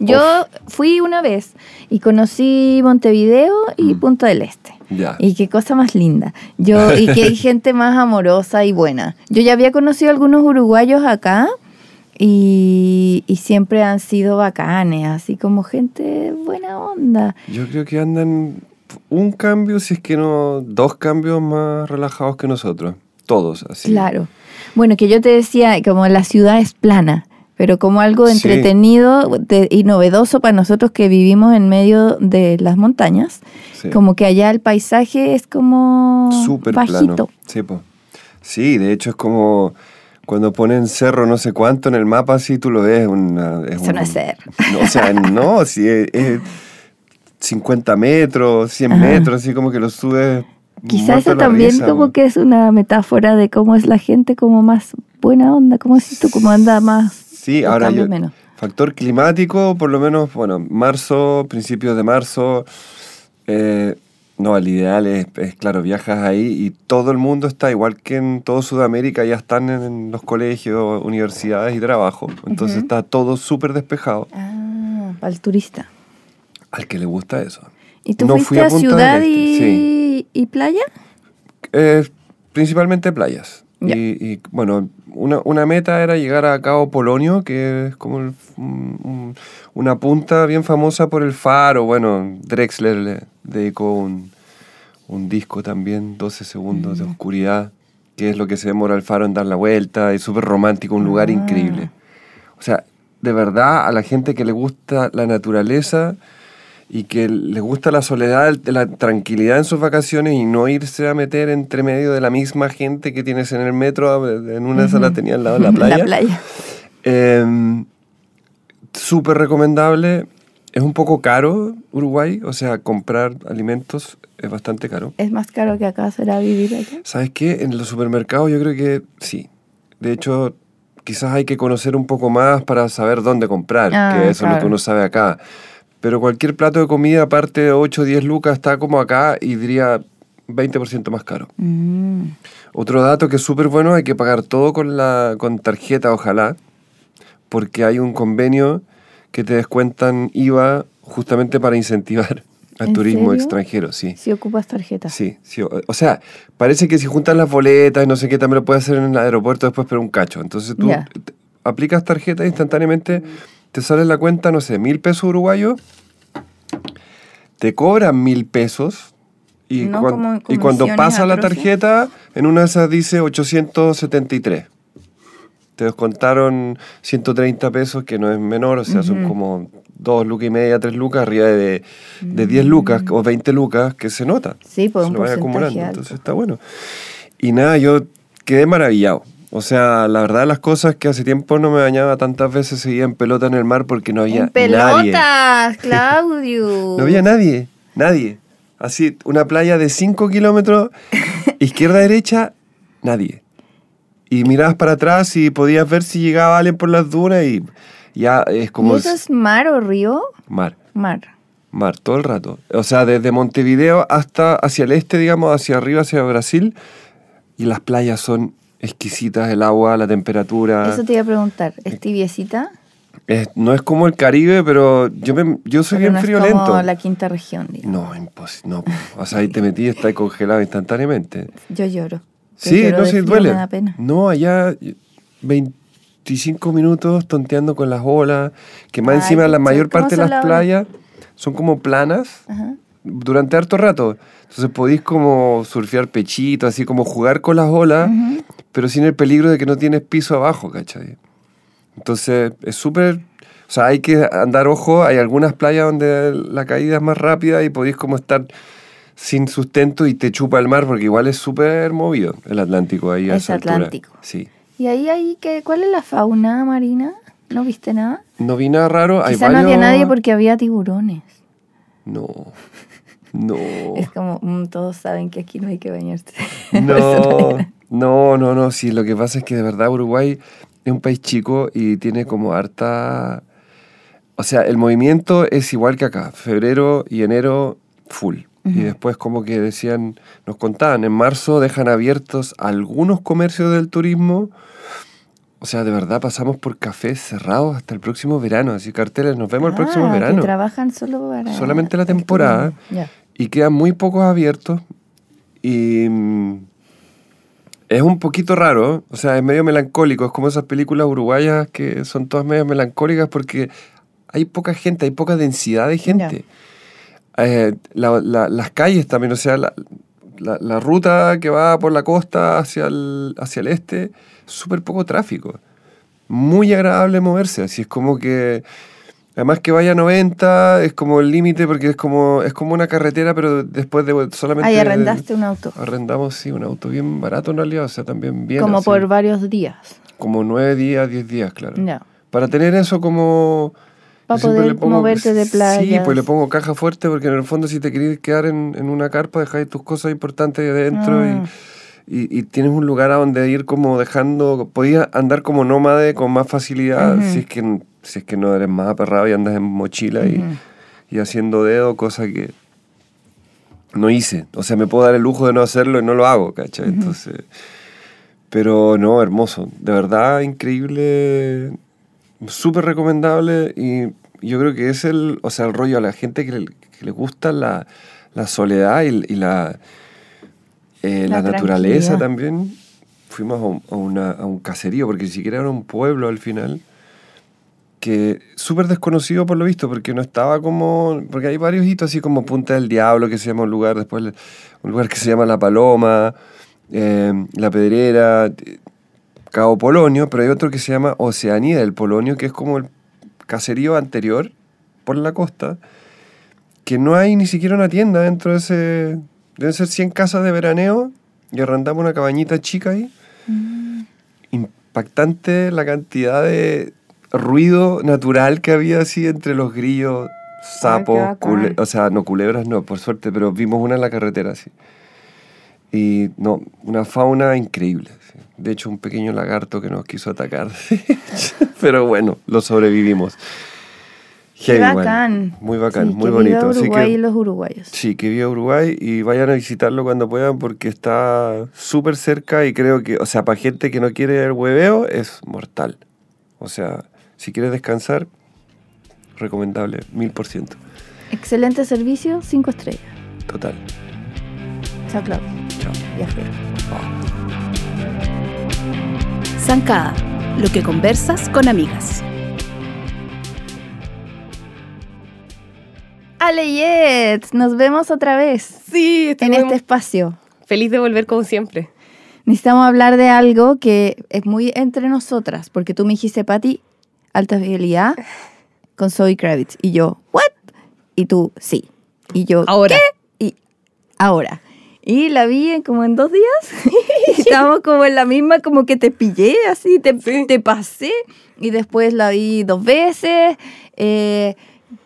Yo fui una vez y conocí Montevideo y Punta del Este. Ya. Y qué cosa más linda. Yo, y hay gente más amorosa y buena. Yo ya había conocido algunos uruguayos acá y, y siempre han sido bacanes, así como gente buena onda. Yo creo que andan un cambio, si es que no, dos cambios más relajados que nosotros. Todos, así. Claro. Bueno, que yo te decía, como la ciudad es plana, pero como algo Sí. entretenido de- y novedoso para nosotros que vivimos en medio de las montañas. Sí. Como que allá el paisaje es como Súper bajito. plano. Sí, sí, de hecho es como cuando ponen cerro no sé cuánto en el mapa, así tú lo ves. Una, es Eso no un- es cerro. No, o sea, no, si es, es 50 metros, 100 Ajá. metros, así como que lo subes. Quizás eso también risa, como po. que es una metáfora de cómo es la gente como más buena onda, como si tú como anda más. Sí, ahora yo, menos. factor climático, por lo menos, bueno, marzo, principios de marzo, eh, no, el ideal es, es, claro, viajas ahí y todo el mundo está, igual que en todo Sudamérica, ya están en, los colegios, universidades y trabajo, entonces Ujú. está todo súper despejado, Ah, el turista. al que le gusta eso. ¿Y tú No fuiste fui a a, Punta del ciudad Este, y, sí. Y playa? Eh, principalmente playas. Ya. Y, y, bueno, una, una meta era llegar a Cabo Polonio, que es como el- un- un- una punta bien famosa por el faro. Bueno, Drexler le dedicó un, un disco también, 12 segundos de oscuridad, que es lo que se demora el faro en dar la vuelta. Es súper romántico, un lugar Ah. increíble. O sea, de verdad, a la gente que le gusta la naturaleza y que les gusta la soledad, la tranquilidad en sus vacaciones y no irse a meter entre medio de la misma gente que tienes en el metro, en una sala tenía al lado de la playa. La playa. Eh, Súper recomendable. Es un poco caro Uruguay, o sea, comprar alimentos es bastante caro. ¿Es más caro que acá será vivir allá? ¿Sabes qué? En los supermercados yo creo que sí. De hecho, quizás hay que conocer un poco más para saber dónde comprar, Ah, que eso es lo que claro. uno sabe acá. Pero cualquier plato de comida, aparte de 8 o 10 lucas, está como acá y diría 20% más caro. Mm. Otro dato que es súper bueno, hay que pagar todo con, la, con tarjeta, ojalá, porque hay un convenio que te descuentan IVA justamente para incentivar al ¿En turismo serio? extranjero, sí. Si ocupas tarjeta. Sí, sí. O, sea, parece que si juntas las boletas, no sé qué, también lo puedes hacer en el aeropuerto después, pero un cacho. Entonces tú aplicas tarjeta e instantáneamente, te sale la cuenta, no sé, mil pesos uruguayos, te cobran mil pesos y, No cuan- como y cuando pasa la tarjeta, en una de esas dice 873. Te descontaron 130 pesos, que no es menor, o sea, son como 2 lucas y media, 3 lucas, arriba de, de 10 lucas o 20 lucas, que se nota Sí, por se un lo porcentaje acumulando. alto. Entonces está bueno. Y nada, yo quedé maravillado. O sea, la verdad las cosas que hace tiempo no me bañaba tantas veces, seguía en pelota en el mar porque no había ¡En nadie. pelotas, Claudio! No había nadie, nadie. Así, una playa de 5 kilómetros, izquierda-derecha, nadie. Y mirabas para atrás y podías ver si llegaba alguien por las dunas y ya es ¿Y como eso es mar o río? mar. Mar. Mar, todo el rato. O sea, desde Montevideo hasta hacia el este, digamos, hacia arriba, hacia Brasil. Y las playas son exquisitas, el agua, la temperatura. Eso te iba a preguntar. ¿Es tibiecita? Es- no es como el Caribe, pero yo, me, yo soy Pero bien no es friolento. como la quinta región, digamos. No, imposible. No. O sea, ahí te metí y estás congelado instantáneamente. Yo lloro. Yo Sí, lloro no se duele. Me da pena. No, allá 25 minutos tonteando con las olas, que más Ay, encima la mayor ¿cómo parte de las playas son como planas Ajá. durante harto rato. Entonces podéis como surfear pechito, así como jugar con las olas. Pero sin el peligro de que no tienes piso abajo, ¿cachai? Entonces es súper... O sea, hay que andar ojo. Hay algunas playas donde la caída es más rápida y podéis como estar sin sustento y te chupa el mar porque igual es súper movido el Atlántico ahí a Es esa altura. Atlántico. Sí. ¿Y ahí, ahí qué, cuál es la fauna marina? ¿No viste nada? No vi nada raro. Hay Quizá no varios... había nadie porque había tiburones. No. No. Es como, mm, todos saben que aquí no hay que bañarse. No, no, no, no. Sí, lo que pasa es que de verdad Uruguay es un país chico y tiene como harta... O sea, el movimiento es igual que acá. Febrero y enero, full. Y después como que decían, nos contaban, en marzo dejan abiertos algunos comercios del turismo. O sea, de verdad pasamos por cafés cerrados hasta el próximo verano. Así carteles, nos vemos el próximo Ah, verano. Que trabajan solo para... Solamente la temporada. Y quedan muy pocos abiertos y mm, es un poquito raro, o sea, es medio melancólico, es como esas películas uruguayas que son todas medio melancólicas porque hay poca gente, hay poca densidad de gente. Eh, la- la- las calles también, o sea, la ruta que va por la costa hacia el, hacia el este, súper poco tráfico. Muy agradable moverse, así es como que... Además que vaya a 90 es como el límite porque es como, es como una carretera, pero después de solamente... Ahí arrendaste un auto. Arrendamos, sí, un auto bien barato en realidad, o sea, también bien... como así. por varios días. Como nueve días, diez días, claro. Para tener eso como... Pa' yo siempre poder le pongo- moverte de Sí, playas. pues le pongo caja fuerte porque en el fondo si te querés quedar en, en una carpa, dejáis tus cosas importantes ahí adentro Ah. y, y, y tienes un lugar a donde ir como dejando... Podías andar como nómade con más facilidad si, es que, si es que no eres más aperrado y andas en mochila y, y haciendo dedo, cosa que no hice. O sea, me puedo dar el lujo de no hacerlo y no lo hago, ¿cachai? Entonces... Pero no, hermoso. De verdad, increíble. Súper recomendable. Y yo creo que es el, o sea, el rollo a la gente que le, que le gusta la, la soledad y, y la, eh, la, La naturaleza también. Fuimos a un, a una- a un caserío, porque ni siquiera era un pueblo al final. Que súper desconocido por lo visto, porque no estaba como. Porque hay varios hitos así como Punta del Diablo, que se llama un lugar, después un lugar que se llama La Paloma, eh, La Pedrera, Cabo Polonio, pero hay otro que se llama Oceanía del Polonio, que es como el caserío anterior por la costa, que no hay ni siquiera una tienda dentro de ese... Deben ser 100 casas de veraneo y arrendamos una cabañita chica ahí. Impactante la cantidad de ruido natural que había así entre los grillos, sapos, cule- o sea, no culebras, no, por suerte, pero vimos una en la carretera así. Y no, una fauna increíble. sí. De hecho, un pequeño lagarto que nos quiso atacar. pero bueno, lo sobrevivimos. Qué Heavy, bueno. bacán. Muy bacán, Sí, muy que bonito. viva Así Uruguay que- y los uruguayos. Sí, que viva Uruguay y vayan a visitarlo cuando puedan porque está súper cerca y creo que, o sea, para gente que no quiere el hueveo es mortal. O sea, si quieres descansar, recomendable, mil por ciento. Excelente servicio, cinco estrellas. Total. Chao, Claudio. Chao. Viajero. Zancada, lo que conversas con amigas. Aleyet, nos vemos otra vez Sí, estoy en muy este espacio. feliz de volver como siempre. Necesitamos hablar de algo que es muy entre nosotras, porque tú me dijiste, Patti, alta fidelidad con Zoe Kravitz. Y yo, ¿what? Y tú, sí. Y yo, Ahora. ¿qué? Y ahora. Y la vi en como en dos días. y estábamos como en la misma, como que te pillé así, te, Sí. te pasé. Y después la vi dos veces. Eh,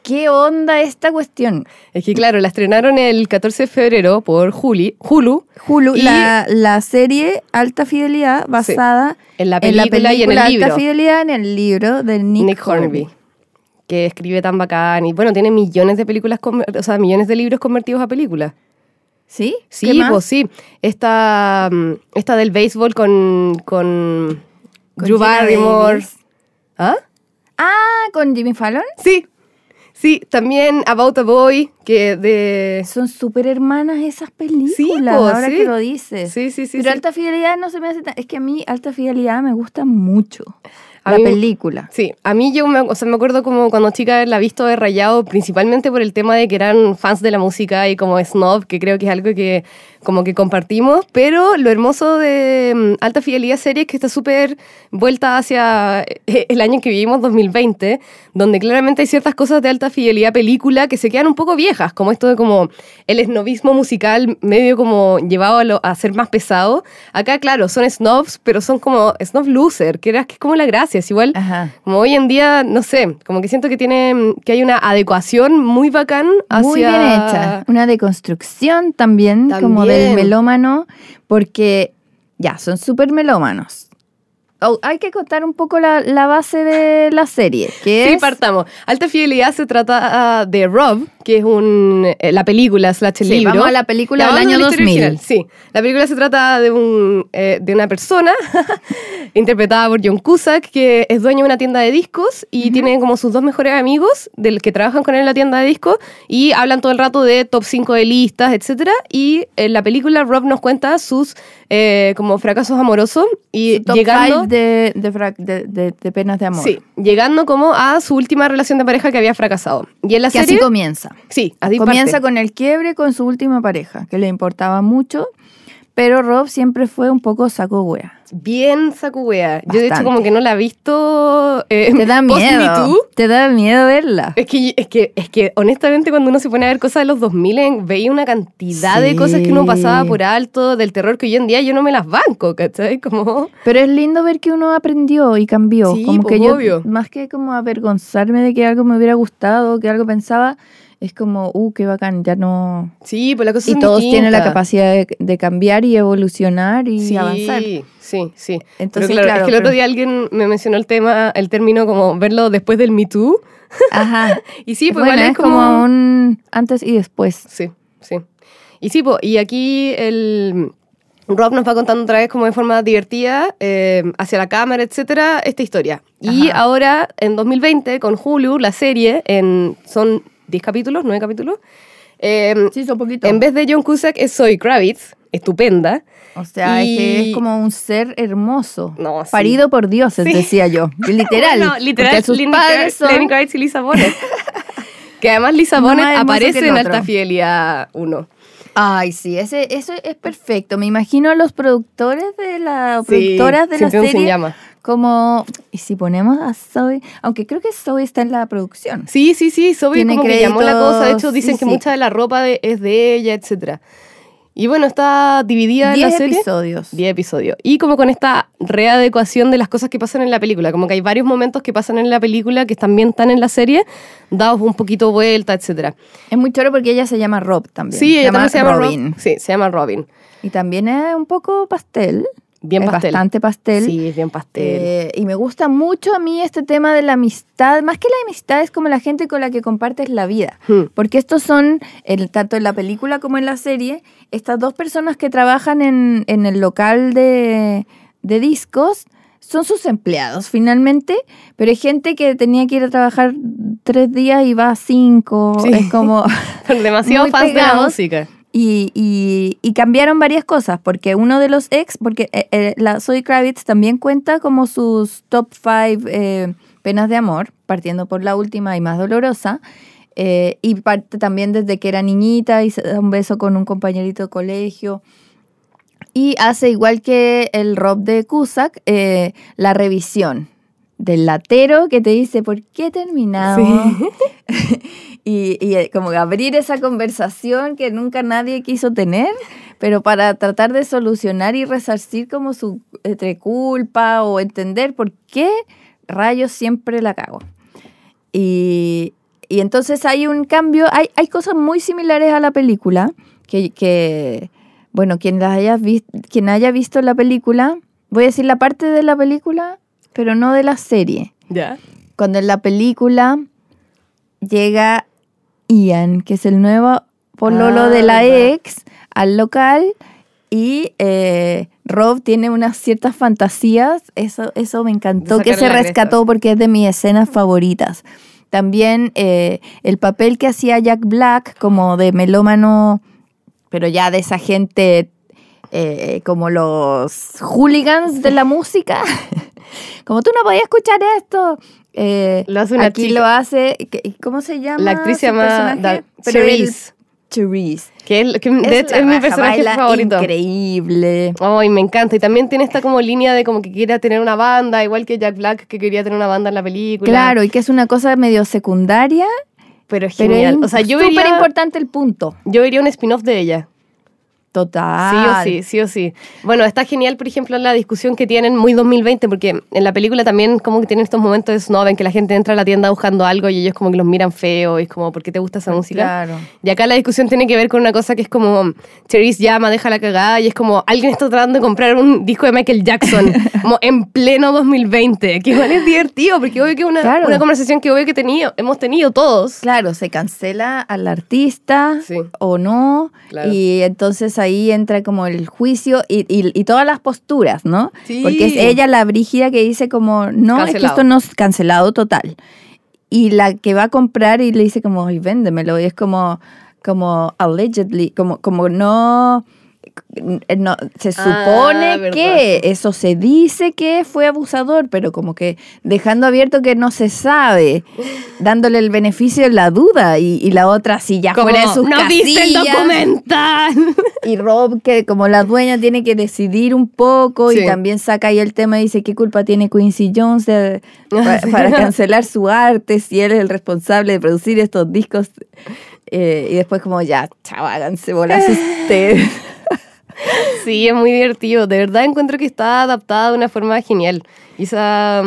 ¿Qué onda esta cuestión? Es que claro, la estrenaron el 14 de febrero por Juli, Hulu, Hulu, Y- la, la serie Alta Fidelidad basada en la en la película, y en el película libro. Alta Fidelidad en el libro de Nick, Nick, Hornby, que escribe tan bacán y bueno, tiene millones de películas, o sea, millones de libros convertidos a películas. ¿Sí? ¿Qué Sí, pues sí. Esta, mm, esta del béisbol con, con, Con Drew Barrymore. ¿Ah? Ah, con Jimmy Fallon. Sí. Sí, también About a Boy, que de... Son súper hermanas esas películas, Sí, po, ahora sí. que lo dices. Sí, sí, sí. Pero sí. Alta Fidelidad no se me hace tan... Es que a mí Alta Fidelidad me gusta mucho. A la mí- película. Sí, a mí yo me, o sea, me acuerdo como cuando chica la he visto de rayado, principalmente por el tema de que eran fans de la música y como snob, que creo que es algo que como que compartimos, pero lo hermoso de mm, Alta Fidelidad serie es que está súper vuelta hacia eh, el año que vivimos, 2020, donde claramente hay ciertas cosas de Alta Fidelidad película que se quedan un poco como esto de como el snobismo musical medio como llevado a, lo- a ser más pesado. Acá, claro, son snobs, pero son como snob loser, que, era, que es como la gracia, es igual Ajá. como hoy en día, no sé, como que siento que tiene que hay una adecuación muy bacán hacia Muy bien hecha. Una deconstrucción también, como del También. melómano, porque ya, son súper melómanos. Oh, hay que contar un poco la, la base de la serie, que Sí, es... partamos. Alta Fidelidad se trata ah, de Rob, que es un, eh, la película slash el Sí, libro. vamos a la película del año a la historia 2000. original, Sí, la película se trata de, un, eh, de una persona interpretada por John Cusack, que es dueño de una tienda de discos y tiene como sus dos mejores amigos del que trabajan con él en la tienda de discos y hablan todo el rato de top 5 de listas, etc. Y en la película Rob nos cuenta sus eh, como fracasos amorosos y top llegando... de, de- de- de penas de amor. Sí, llegando como a su última relación de pareja que había fracasado. Y en la Que serie... así comienza. Sí, así Comienza parte. con el quiebre con su última pareja, que le importaba mucho, pero Rob siempre fue un poco saco wea. Bien sacuea. Yo de hecho como que no la he visto... eh, Te da miedo. Too. Te da miedo verla. Es que, es, que, es que honestamente cuando uno se pone a ver cosas de los 2000 en- veía una cantidad de cosas que uno pasaba por alto del terror que hoy en día yo no me las banco, ¿cachai? Como... Pero es lindo ver que uno aprendió y cambió. Sí, como pues, que yo, obvio. más que como avergonzarme de que algo me hubiera gustado, que algo pensaba, es como, uh, qué bacán, ya no. Sí, pues la cosa Y todos tienen la capacidad de, de cambiar y evolucionar y sí, avanzar. Sí, sí. Entonces, Pero claro, claro, es que el otro día alguien me mencionó el tema, el término como verlo después del Me Too. Ajá. Y sí, pues bueno, es como... un antes y después. Sí, sí. Y sí, po, y aquí el Rob nos va contando otra vez como de forma divertida, eh, hacia la cámara, etcétera, esta historia. Y ahora, en 2020, con Hulu, la serie, en, son 10 capítulos, 9 capítulos, eh, Sí, son poquito. en vez de John Cusack es Zoe Kravitz, estupenda. O sea, es que Y- es como un ser hermoso. No, sí. Parido por dioses, Sí. decía yo. Literal. No, literal, sus Lenny padres Kravitz- Lenny son... Kravitz y Lisa Bonet. que además Lisa Bonet aparece en. Alta Fidelidad 1. Ay, sí, ese, eso es perfecto. Me imagino a los productores de la, o Sí, productoras de la serie llama. Como, y si ponemos a Zoe, aunque creo que Zoe está en la producción. Sí, sí, sí, Zoe Tiene como que llamó la cosa. De hecho, créditos, dicen sí, que sí. mucha de la ropa de- es de ella, etcétera. Y bueno, está dividida en la serie. episodios. 10 episodios. Y como con esta readecuación de las cosas que pasan en la película. Como que hay varios momentos que pasan en la película que también están en la serie, dados un poquito vuelta, etcétera. Es muy choro porque ella se llama Rob también. Sí, ella también se llama Rob- Robin. Sí, se llama Robin. Y también es un poco pastel. Bien es pastel. bastante pastel. Sí, es bien pastel. Eh, y me gusta mucho a mí este tema de la amistad. Más que la amistad, es como la gente con la que compartes la vida. Hmm. Porque estos son, el, tanto en la película como en la serie, estas dos personas que trabajan en, en el local de, de discos son sus empleados finalmente, pero hay gente que tenía que ir a trabajar tres días y va a cinco. Sí. Es como... Demasiado fans de la música. Y, y- cambiaron varias cosas, porque uno de los ex, porque eh, eh, la Zoe Kravitz también cuenta como sus top five eh, penas de amor, partiendo por la última y más dolorosa, y parte también desde que era niñita y se da un beso con un compañerito de colegio. Y hace igual que el Rob de Cusack, la revisión del latero que te dice, ¿por qué terminamos? y, y, eh, como abrir esa conversación que nunca nadie quiso tener, pero para tratar de solucionar y resarcir como su entre culpa o entender por qué rayos siempre la cago. Y, y entonces hay un cambio, hay, hay cosas muy similares a la película, que, que bueno, quien, las haya quien haya visto la película, voy a decir la parte de la película, pero no de la serie Ya. cuando en la película llega Ian, que es el nuevo pololo Ah, de la ex, al local y eh, Rob tiene unas ciertas fantasías. Eso, eso me encantó, que se rescató porque es de mis escenas favoritas. También eh, el papel que hacía Jack Black como de melómano, pero ya de esa gente eh, como los hooligans de la música. como tú no podías escuchar esto. Eh, Lo hace una aquí chica. lo hace, ¿qué- ¿cómo se llama? La actriz se llama Pero Cherise, Therese. que es, que de Es hecho la es mi personaje favorito. Increíble. Ay, me encanta. Y también tiene esta como línea de como que quiere tener una banda, igual que Jack Black que quería tener una banda en la película. Claro, y que es una cosa medio secundaria, Pero es pero genial. es o sea, yo súper importante el punto. yo vería un spin-off de ella. Total. Sí o sí, sí o sí. Bueno, está genial, por ejemplo, la discusión que tienen muy 2020, porque en la película también como que tienen estos momentos de snob en que la gente entra a la tienda buscando algo y ellos como que los miran feo y es como, ¿por qué te gusta esa música? Claro. Y acá la discusión tiene que ver con una cosa que es como, Cherise llama, deja la cagada y es como, alguien está tratando de comprar un disco de Michael Jackson, como en pleno 2020, que igual es divertido, porque obvio que es una, Claro. una conversación que obvio que tenido, hemos tenido todos. Claro, se cancela al artista Sí. o no, Claro. y entonces ahí entra como el juicio y, y- y todas las posturas, ¿no? Sí. Porque es ella la brígida que dice como, no, es que Cancelado. esto no es cancelado total. Y la que va a comprar y le dice como, ay, véndemelo, y es como, como allegedly, como, como no... No, se supone Ah, verdad, que eso se dice que fue abusador, pero como que dejando abierto que no se sabe, dándole el beneficio de la duda y, y la otra si ya Como, fuera de sus no viste el casillas". documental. Y Rob, que como la dueña tiene que decidir un poco Sí. y también saca ahí el tema y dice qué culpa tiene Quincy Jones de- pa- para, cancelar su arte si él es el responsable de producir estos discos. Eh, y después como ya, chao, háganse bolas ustedes. Sí, es muy divertido. De verdad encuentro que está adaptada de una forma genial. Y esa...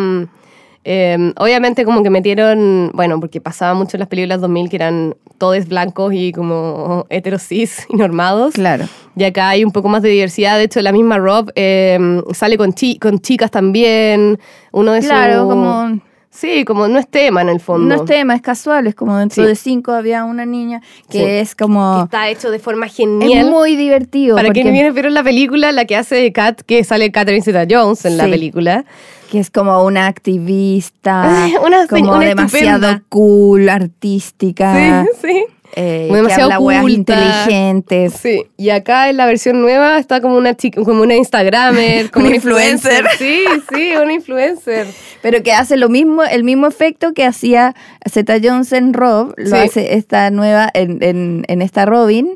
eh, obviamente como que metieron, bueno, porque pasaba mucho en las películas 2000 que eran todos blancos y como heterosis y normados. Claro. Y acá hay un poco más de diversidad. De hecho, la misma Rob eh, sale con, chi- con chicas también. Uno de Claro, como Sí, como no es tema en el fondo. no es tema, es casual, es como dentro Sí. de cinco había una niña que Sí. es Que como... está hecho de forma Es genial. muy divertido. Para porque- quienes vienen vieron la película, la que hace Kat, que sale Catherine Zeta-Jones en la película. que es como una activista, Una como una demasiado estupenda. cool, artística, Sí, sí. Eh, Muy que demasiado habla weas inteligentes. Sí, y acá en la versión nueva está como una chica, como una Instagramer, como Una influencer. influencer. Sí, sí, una influencer. Pero que hace lo mismo, el mismo efecto que hacía Zeta Jones en Rob, lo hace esta nueva en, en, en esta Robin,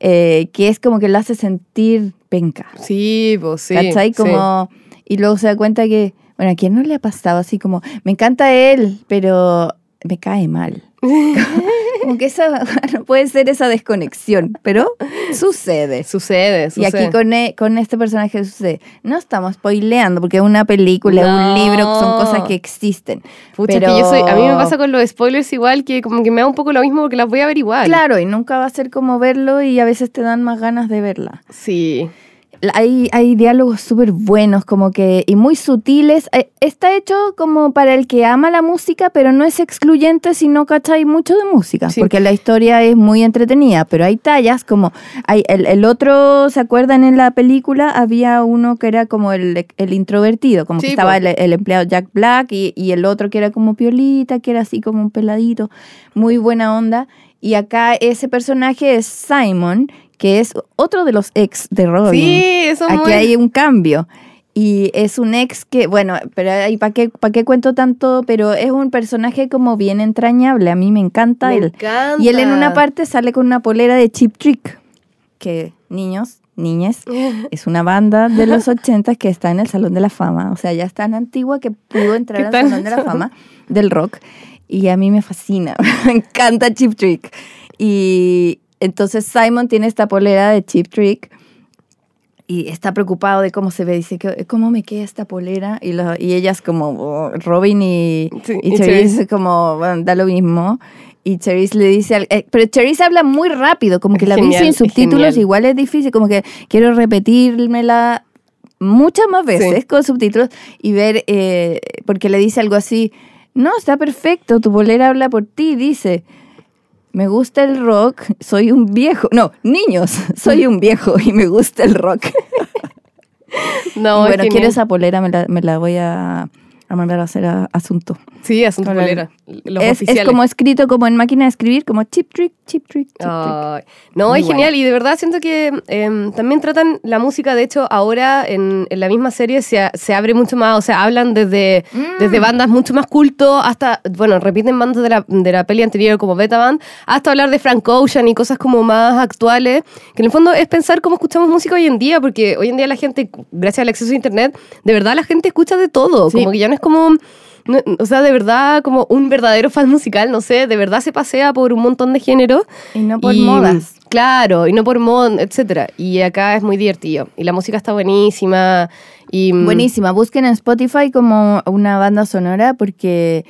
eh, que es como que la hace sentir penca. Sí, pues sí. ¿Cachai? sí. Como, Y luego se da cuenta que, Bueno, ¿a quién no le ha pasado así como, me encanta él, pero me cae mal? como que esa no puede ser esa desconexión, pero sucede. Sucede, Y sucede. aquí con, e- con este personaje sucede. No estamos spoileando porque es una película, No. un libro, son cosas que existen. Pucha, pero... que yo soy, a mí me pasa con los spoilers igual, que como que me da un poco lo mismo porque las voy a ver igual. Claro, y nunca va a ser como verlo y a veces te dan más ganas de verla. Sí. Hay, hay diálogos súper buenos, como que, y muy sutiles. Eh, Está hecho como para el que ama la música, pero no es excluyente si no cachai mucho de música, Sí. porque la historia es muy entretenida, pero hay tallas como, hay el, el otro, ¿se acuerdan en la película? Había uno que era como el, el introvertido, como que Sí, estaba po. el, el empleado Jack Black y, y el otro que era como piolita, que era así como un peladito, muy buena onda. Y acá ese personaje es Simon, que es otro de los ex de Robin. Sí, eso Aquí muy... hay un cambio. Y es un ex que, bueno, pero para qué, pa' qué cuento tanto, pero es un personaje como bien entrañable. A mí me encanta Me él. encanta. Y él en una parte sale con una polera de Chip Trick, que niños, niñes, es una banda de los 80 que está en el Salón de la Fama. O sea, ya es tan antigua que pudo entrar ¿Qué al? Salón de la Fama del rock. Y a mí me fascina, me encanta Chip Trick. Y entonces Simon tiene esta polera de Chip Trick y está preocupado de cómo se ve. Dice, "¿Qué- ¿cómo me queda esta polera? Y, lo- y ellas como, oh, Robin y, Sí, y y Cherise como, bueno, da lo mismo. Y Cherise le dice, al- eh, pero Cherise habla muy rápido, como que la vi sin subtítulos, igual es difícil, como que quiero repetírmela muchas más veces Sí. con subtítulos y ver, eh, porque le dice algo así, no, está perfecto, tu bolera habla por ti, dice, me gusta el rock, soy un viejo, no, niños, soy un viejo y me gusta el rock. No, bueno, quiero esa polera, me la, me la voy a, a mandar a hacer a- asunto. Sí, asunto Con el- polera. Los Es, oficiales. es como escrito como en máquina de escribir, como chip trick, chip trick, chip trick. No, Muy es genial y de verdad siento que em, también tratan la música, de hecho ahora en, en la misma serie se, se abre mucho más, o sea, hablan desde, Mm. desde bandas mucho más culto hasta, bueno, repiten bandas de la, de la peli anterior como Beta Band, hasta hablar de Frank Ocean y cosas como más actuales, que en el fondo es pensar cómo escuchamos música hoy en día, porque hoy en día la gente, gracias al acceso a internet, de verdad la gente escucha de todo, Sí. como que ya no es como... no- o sea, de verdad, como un verdadero fan musical, no sé, de verdad se pasea por un montón de géneros Y no por y, modas. Claro, y no por moda, etcétera. Y acá es muy divertido. Y la música está buenísima. Y, mm, Buenísima. Busquen en Spotify como una banda sonora porque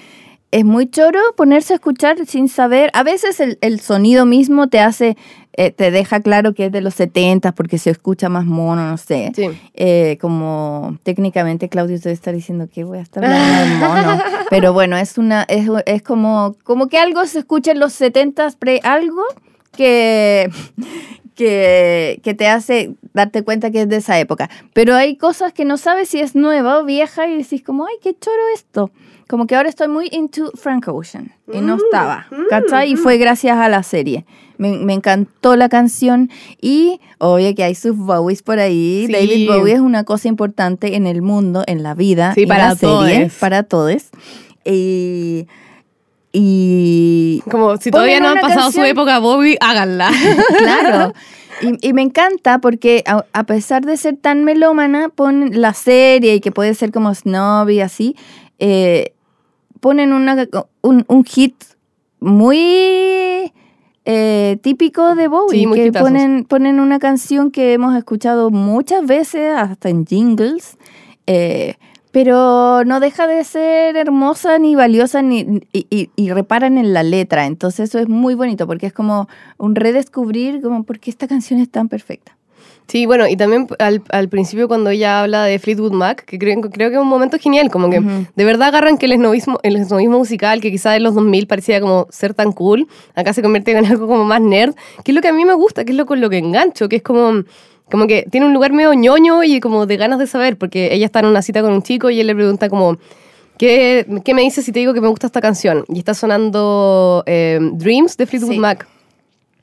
es muy choro ponerse a escuchar sin saber. A veces el, el sonido mismo te hace, eh, te deja claro que es de los 70 porque se escucha más mono, no sé. Sí. Eh, como técnicamente Claudio debe estar diciendo que voy a estar hablando de mono. Pero bueno, es una, es, es como, como que algo se escucha en los 70 pre algo que, que, que te hace darte cuenta que es de esa época. Pero hay cosas que no sabes si es nueva o vieja y decís como, ay, qué choro esto. Como que ahora estoy muy into Frank Ocean y no estaba, ¿cachai? Y fue gracias a la serie. Me, me encantó la canción y obvio que hay sus Bowies por ahí. Sí. David Bowie es una cosa importante en el mundo, en la vida, Sí, en para la serie, para todos. Y, y Como si todavía no han pasado su época, Bobby, háganla. claro. Y, y me encanta porque a, a pesar de ser tan melómana, ponen la serie y que puede ser como snob y así, eh, ponen una, un, un hit muy eh, típico de Bowie, Sí, que ponen, ponen una canción que hemos escuchado muchas veces, hasta en jingles, eh, pero no deja de ser hermosa ni valiosa ni, y, y- y reparan en la letra. Entonces eso es muy bonito porque es como un redescubrir como por qué esta canción es tan perfecta. Sí, bueno, y también al, al principio cuando ella habla de Fleetwood Mac, que creo, creo que es un momento genial, como que Ujú. de verdad agarran que el esnovismo, el esnovismo musical, que quizás en los 2000 parecía como ser tan cool, acá se convierte en algo como más nerd, que es lo que a mí me gusta, que es lo con lo que engancho, que es como, como que tiene un lugar medio ñoño y como de ganas de saber, porque ella está en una cita con un chico y él le pregunta como... ¿Qué, qué me dices si te digo que me gusta esta canción? Y está sonando eh, Dreams de Fleetwood Sí. Mac.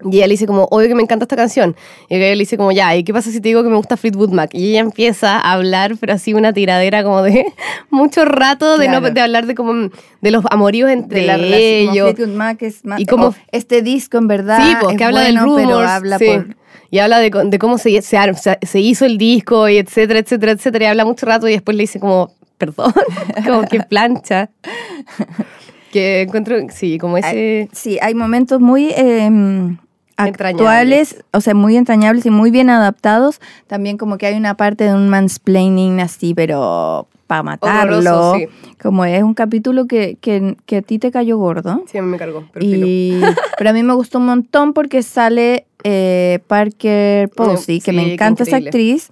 Y ella le dice como, obvio que me encanta esta canción. Y ella le dice como, ya, ¿y qué pasa si te digo que me gusta Fleetwood Mac? Y ella empieza a hablar, pero así una tiradera como de mucho rato de, no, Claro. de hablar de como de los amoríos entre de la ellos. Fleetwood Mac es más, Y como- oh, este disco en verdad Sí, pues es que habla del bueno, pero rumors, habla sí. por Y habla de, cómo se, se, se- hizo el disco y etcétera, etcétera, etcétera. Y habla mucho rato y después le dice como, perdón, como que plancha. Que encuentro, sí, como ese... Sí, hay momentos muy eh, actuales, o sea, muy entrañables y muy bien adaptados. También como que hay una parte de un mansplaining así, pero para matarlo. Horroroso, sí. Como es un capítulo que, que, que a ti te cayó gordo. Sí, a mí me cargó, pero. Y, pero a mí me gustó un montón porque sale eh, Parker Posey, que sí, me encanta esa actriz,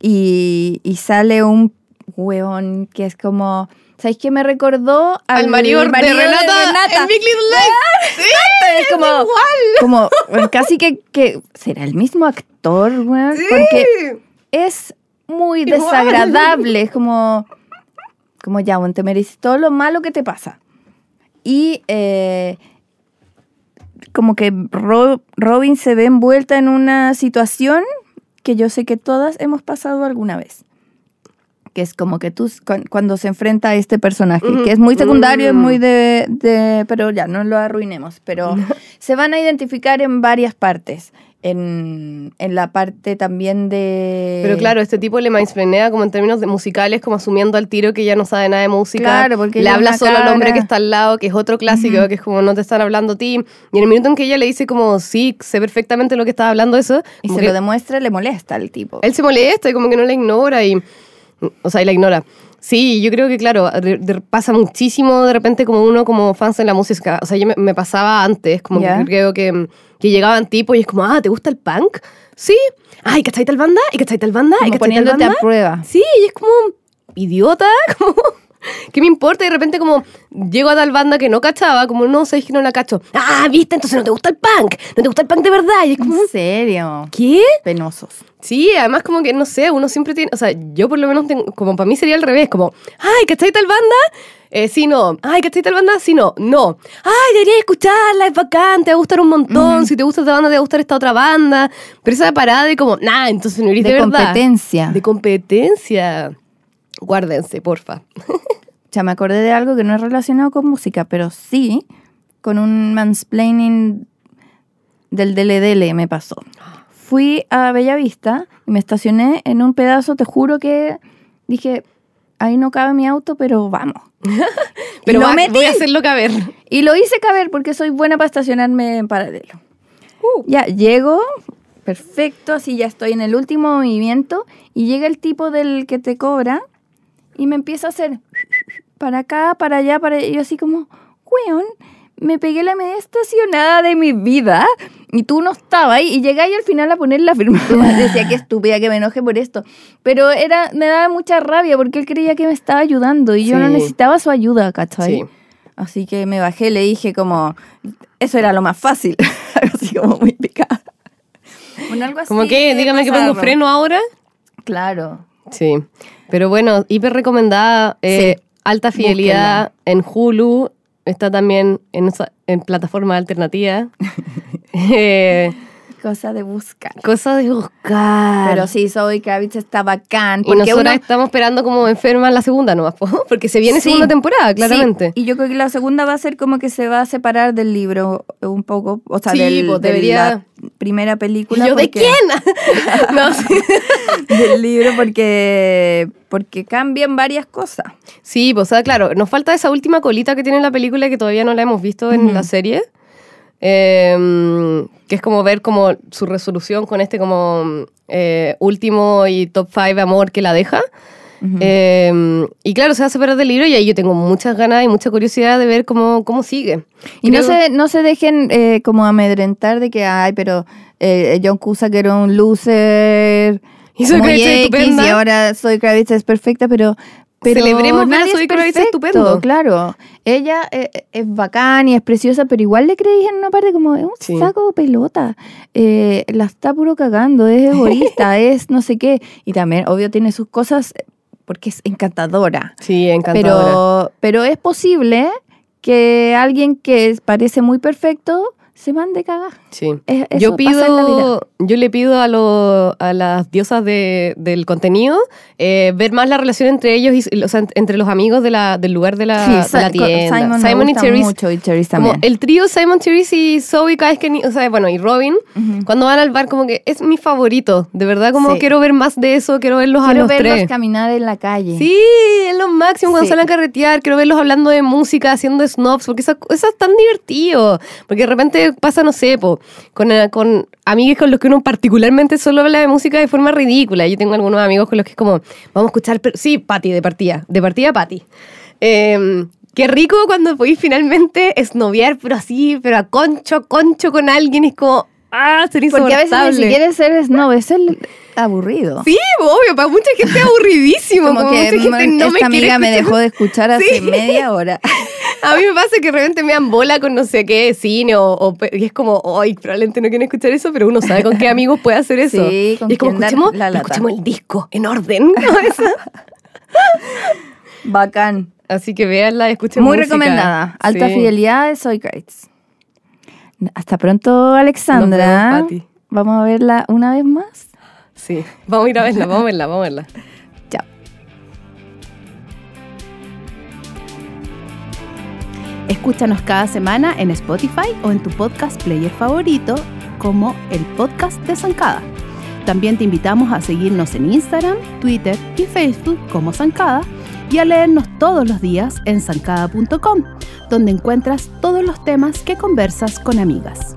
y, y sale un hueón que es como... ¿Sabéis qué me recordó? Al marido, de, Renata, en Big Little Lies. Sí, es como, como bueno, casi que, que será el mismo actor, weón, porque es muy Igual. desagradable, es como, como ya, weón, te mereces todo lo malo que te pasa. Y eh, como que Ro- Robin se ve envuelta en una situación que yo sé que todas hemos pasado alguna vez. Que es como que tú, cu- cuando se enfrenta a este personaje, que es muy secundario, es Mm. muy de, de- Pero ya, no lo arruinemos. Pero se van a identificar en varias partes. En, en la parte también de... Pero claro, este tipo le mansplainea como en términos de musicales, como asumiendo al tiro que ya no sabe nada de música. Claro, porque le habla solo al hombre que está al lado, que es otro clásico, Ujú. que es como no te están hablando a ti. Y en el minuto en que ella le dice como, sí, sé perfectamente lo que estaba hablando eso, Y se lo demuestra, le molesta al tipo. él se molesta y como que no la ignora y... O sea, y la ignora. Sí, yo creo que, claro, de- de- pasa muchísimo de repente como uno como fans de la música. O sea, yo me, me pasaba antes, como Ya. que creo que, que llegaban tipos y es como, ah, ¿te gusta el punk? Sí. Ay, ¿cachai tal banda? ¿Y cachai tal banda? ¿Y cachai tal poniéndote a banda? prueba. Sí, y es como, idiota, como, ¿qué me importa? Y de repente como, llego a tal banda que no cachaba, como, no, sabes que no la cacho. Ah, viste, entonces no te gusta el punk, no te gusta el punk de verdad. Y es como, ¿En serio? ¿qué? Penosos. Sí, además como que, no sé, uno siempre tiene, o sea, yo por lo menos tengo, como para mí sería al revés, como, ay, ¿cachai tal banda? Eh, sí, no. Ay, ¿cachai tal banda? Sí, no. No. Ay, deberías escucharla, es bacán, te va a gustar un montón. Si te gusta esta banda, te va a gustar esta otra banda. Pero esa parada de como, nah, entonces no eres de, De verdad. competencia. De competencia. Guárdense, porfa. Ya me acordé de algo que no es relacionado con música, pero sí con un mansplaining del DLDL me pasó. Fui a Bellavista y me estacioné en un pedazo, te juro que dije, ahí no cabe mi auto, pero vamos. Pero va- voy a hacerlo caber. Y lo hice caber porque soy buena para estacionarme en paralelo. Uh. Ya, llego, perfecto, así ya estoy en el último movimiento y llega el tipo del que te cobra y me empieza a hacer para acá, para allá, para y yo así como, weón, me pegué la media estacionada de mi vida y tú no estabas ahí y llegáis al final a poner la firma. Decía que estúpida, que me enoje por esto. Pero era, me daba mucha rabia porque él creía que me estaba ayudando y yo no Sí. necesitaba su ayuda, ¿cachai? Sí. Así que me bajé, le dije como, eso era lo más fácil, algo así como muy picada. Bueno, algo así. Como que, dígame que pongo freno ahora. Claro. Sí. Pero bueno, hiper recomendada. eh, Sí. Alta fidelidad en Hulu. Está también en, en plataforma alternativa. eh, Cosa de buscar. cosa de buscar. Pero sí, Zoe Kravitz está bacán. y Porque nosotras uno- estamos esperando como enfermas la segunda nomás, po, porque se viene Sí, segunda temporada, claramente. sí, y yo creo que la segunda va a ser como que se va a separar del libro un poco, o sea, Sí, del- pues, de debería- la primera película. ¿Y yo de quién? no. Del libro porque, porque cambian varias cosas. Sí, pues, o sea, claro, nos falta esa última colita que tiene la película que todavía no la hemos visto en la serie. Eh, que es como ver como su resolución con este como eh, último y top 5 amor que la deja. Eh, y claro, se va a separar del libro y ahí yo tengo muchas ganas y mucha curiosidad de ver cómo, cómo sigue. Y no se, no se dejen eh, como amedrentar de que, ay, pero eh, John Cusack era un loser. Y X, estupenda. Y ahora Zoe Kravitz es perfecta, pero... pero Celebremos ver a nadie Zoe es Kravitz perfecto, estupendo. Claro, ella eh, es bacán y es preciosa, pero igual le creéis en una parte como, es un Sí. saco de pelota. Eh, la está puro cagando, es egoísta, es no sé qué. Y también, obvio, tiene sus cosas eh, porque es encantadora. Sí, encantadora. Pero, pero es posible que alguien que parece muy perfecto se van de cagar. Sí. Es- yo pido, yo le pido a, lo- a las diosas de- del contenido eh, ver más la relación entre ellos y o sea, entre los amigos de la, del lugar de la, de Sa- la tienda. Simon, me y Therese, mucho y Therese como también. el trío Simon, Therese y Zoe cada vez que, ni- o sea, bueno, y Robin, cuando van al bar como que es mi favorito. De verdad como Sí. quiero ver más de eso, quiero verlos a Quiero los verlos tres. caminar en la calle. Sí, es lo máximo cuando Sí. salen a carretear. Quiero verlos hablando de música, haciendo snobs, porque eso, eso es tan divertido. Porque de repente pasa, no sé, po, con, eh, con amigos con los que uno particularmente solo habla de música de forma ridícula. Yo tengo algunos amigos con los que es como, vamos a escuchar, pero, sí, Patti, de partida, de partida Patti. Eh, Qué rico cuando podéis finalmente esnoviar, pero así, pero a concho, concho con alguien. Es como, ah, ser Porque a veces ni insoportable. siquiera ser snob, es el aburrido. Sí, obvio, para mucha gente es aburridísimo. Como como que mucha gente no me esta amiga me dejó de escuchar hace Sí. media hora. A mí me pasa que de repente me dan bola con no sé qué cine o, y es como, ay, probablemente no quieren escuchar eso, pero uno sabe con qué amigos puede hacer eso. Sí, con y es como, escuchemos, la lata. escuchemos el disco en orden. Bacán. Así que véanla, escuchen Muy música. recomendada. Alta Sí. fidelidad de Soy Kites. Hasta pronto, Alexandra. Vemos. Vamos a verla una vez más. Sí, vamos a ir a verla, vamos a verla, vamos a verla. Chao. Escúchanos cada semana en Spotify o en tu podcast player favorito como el podcast de Zancada. También te invitamos a seguirnos en Instagram, Twitter y Facebook como Zancada y a leernos todos los días en zancada.com, donde encuentras todos los temas que conversas con amigas.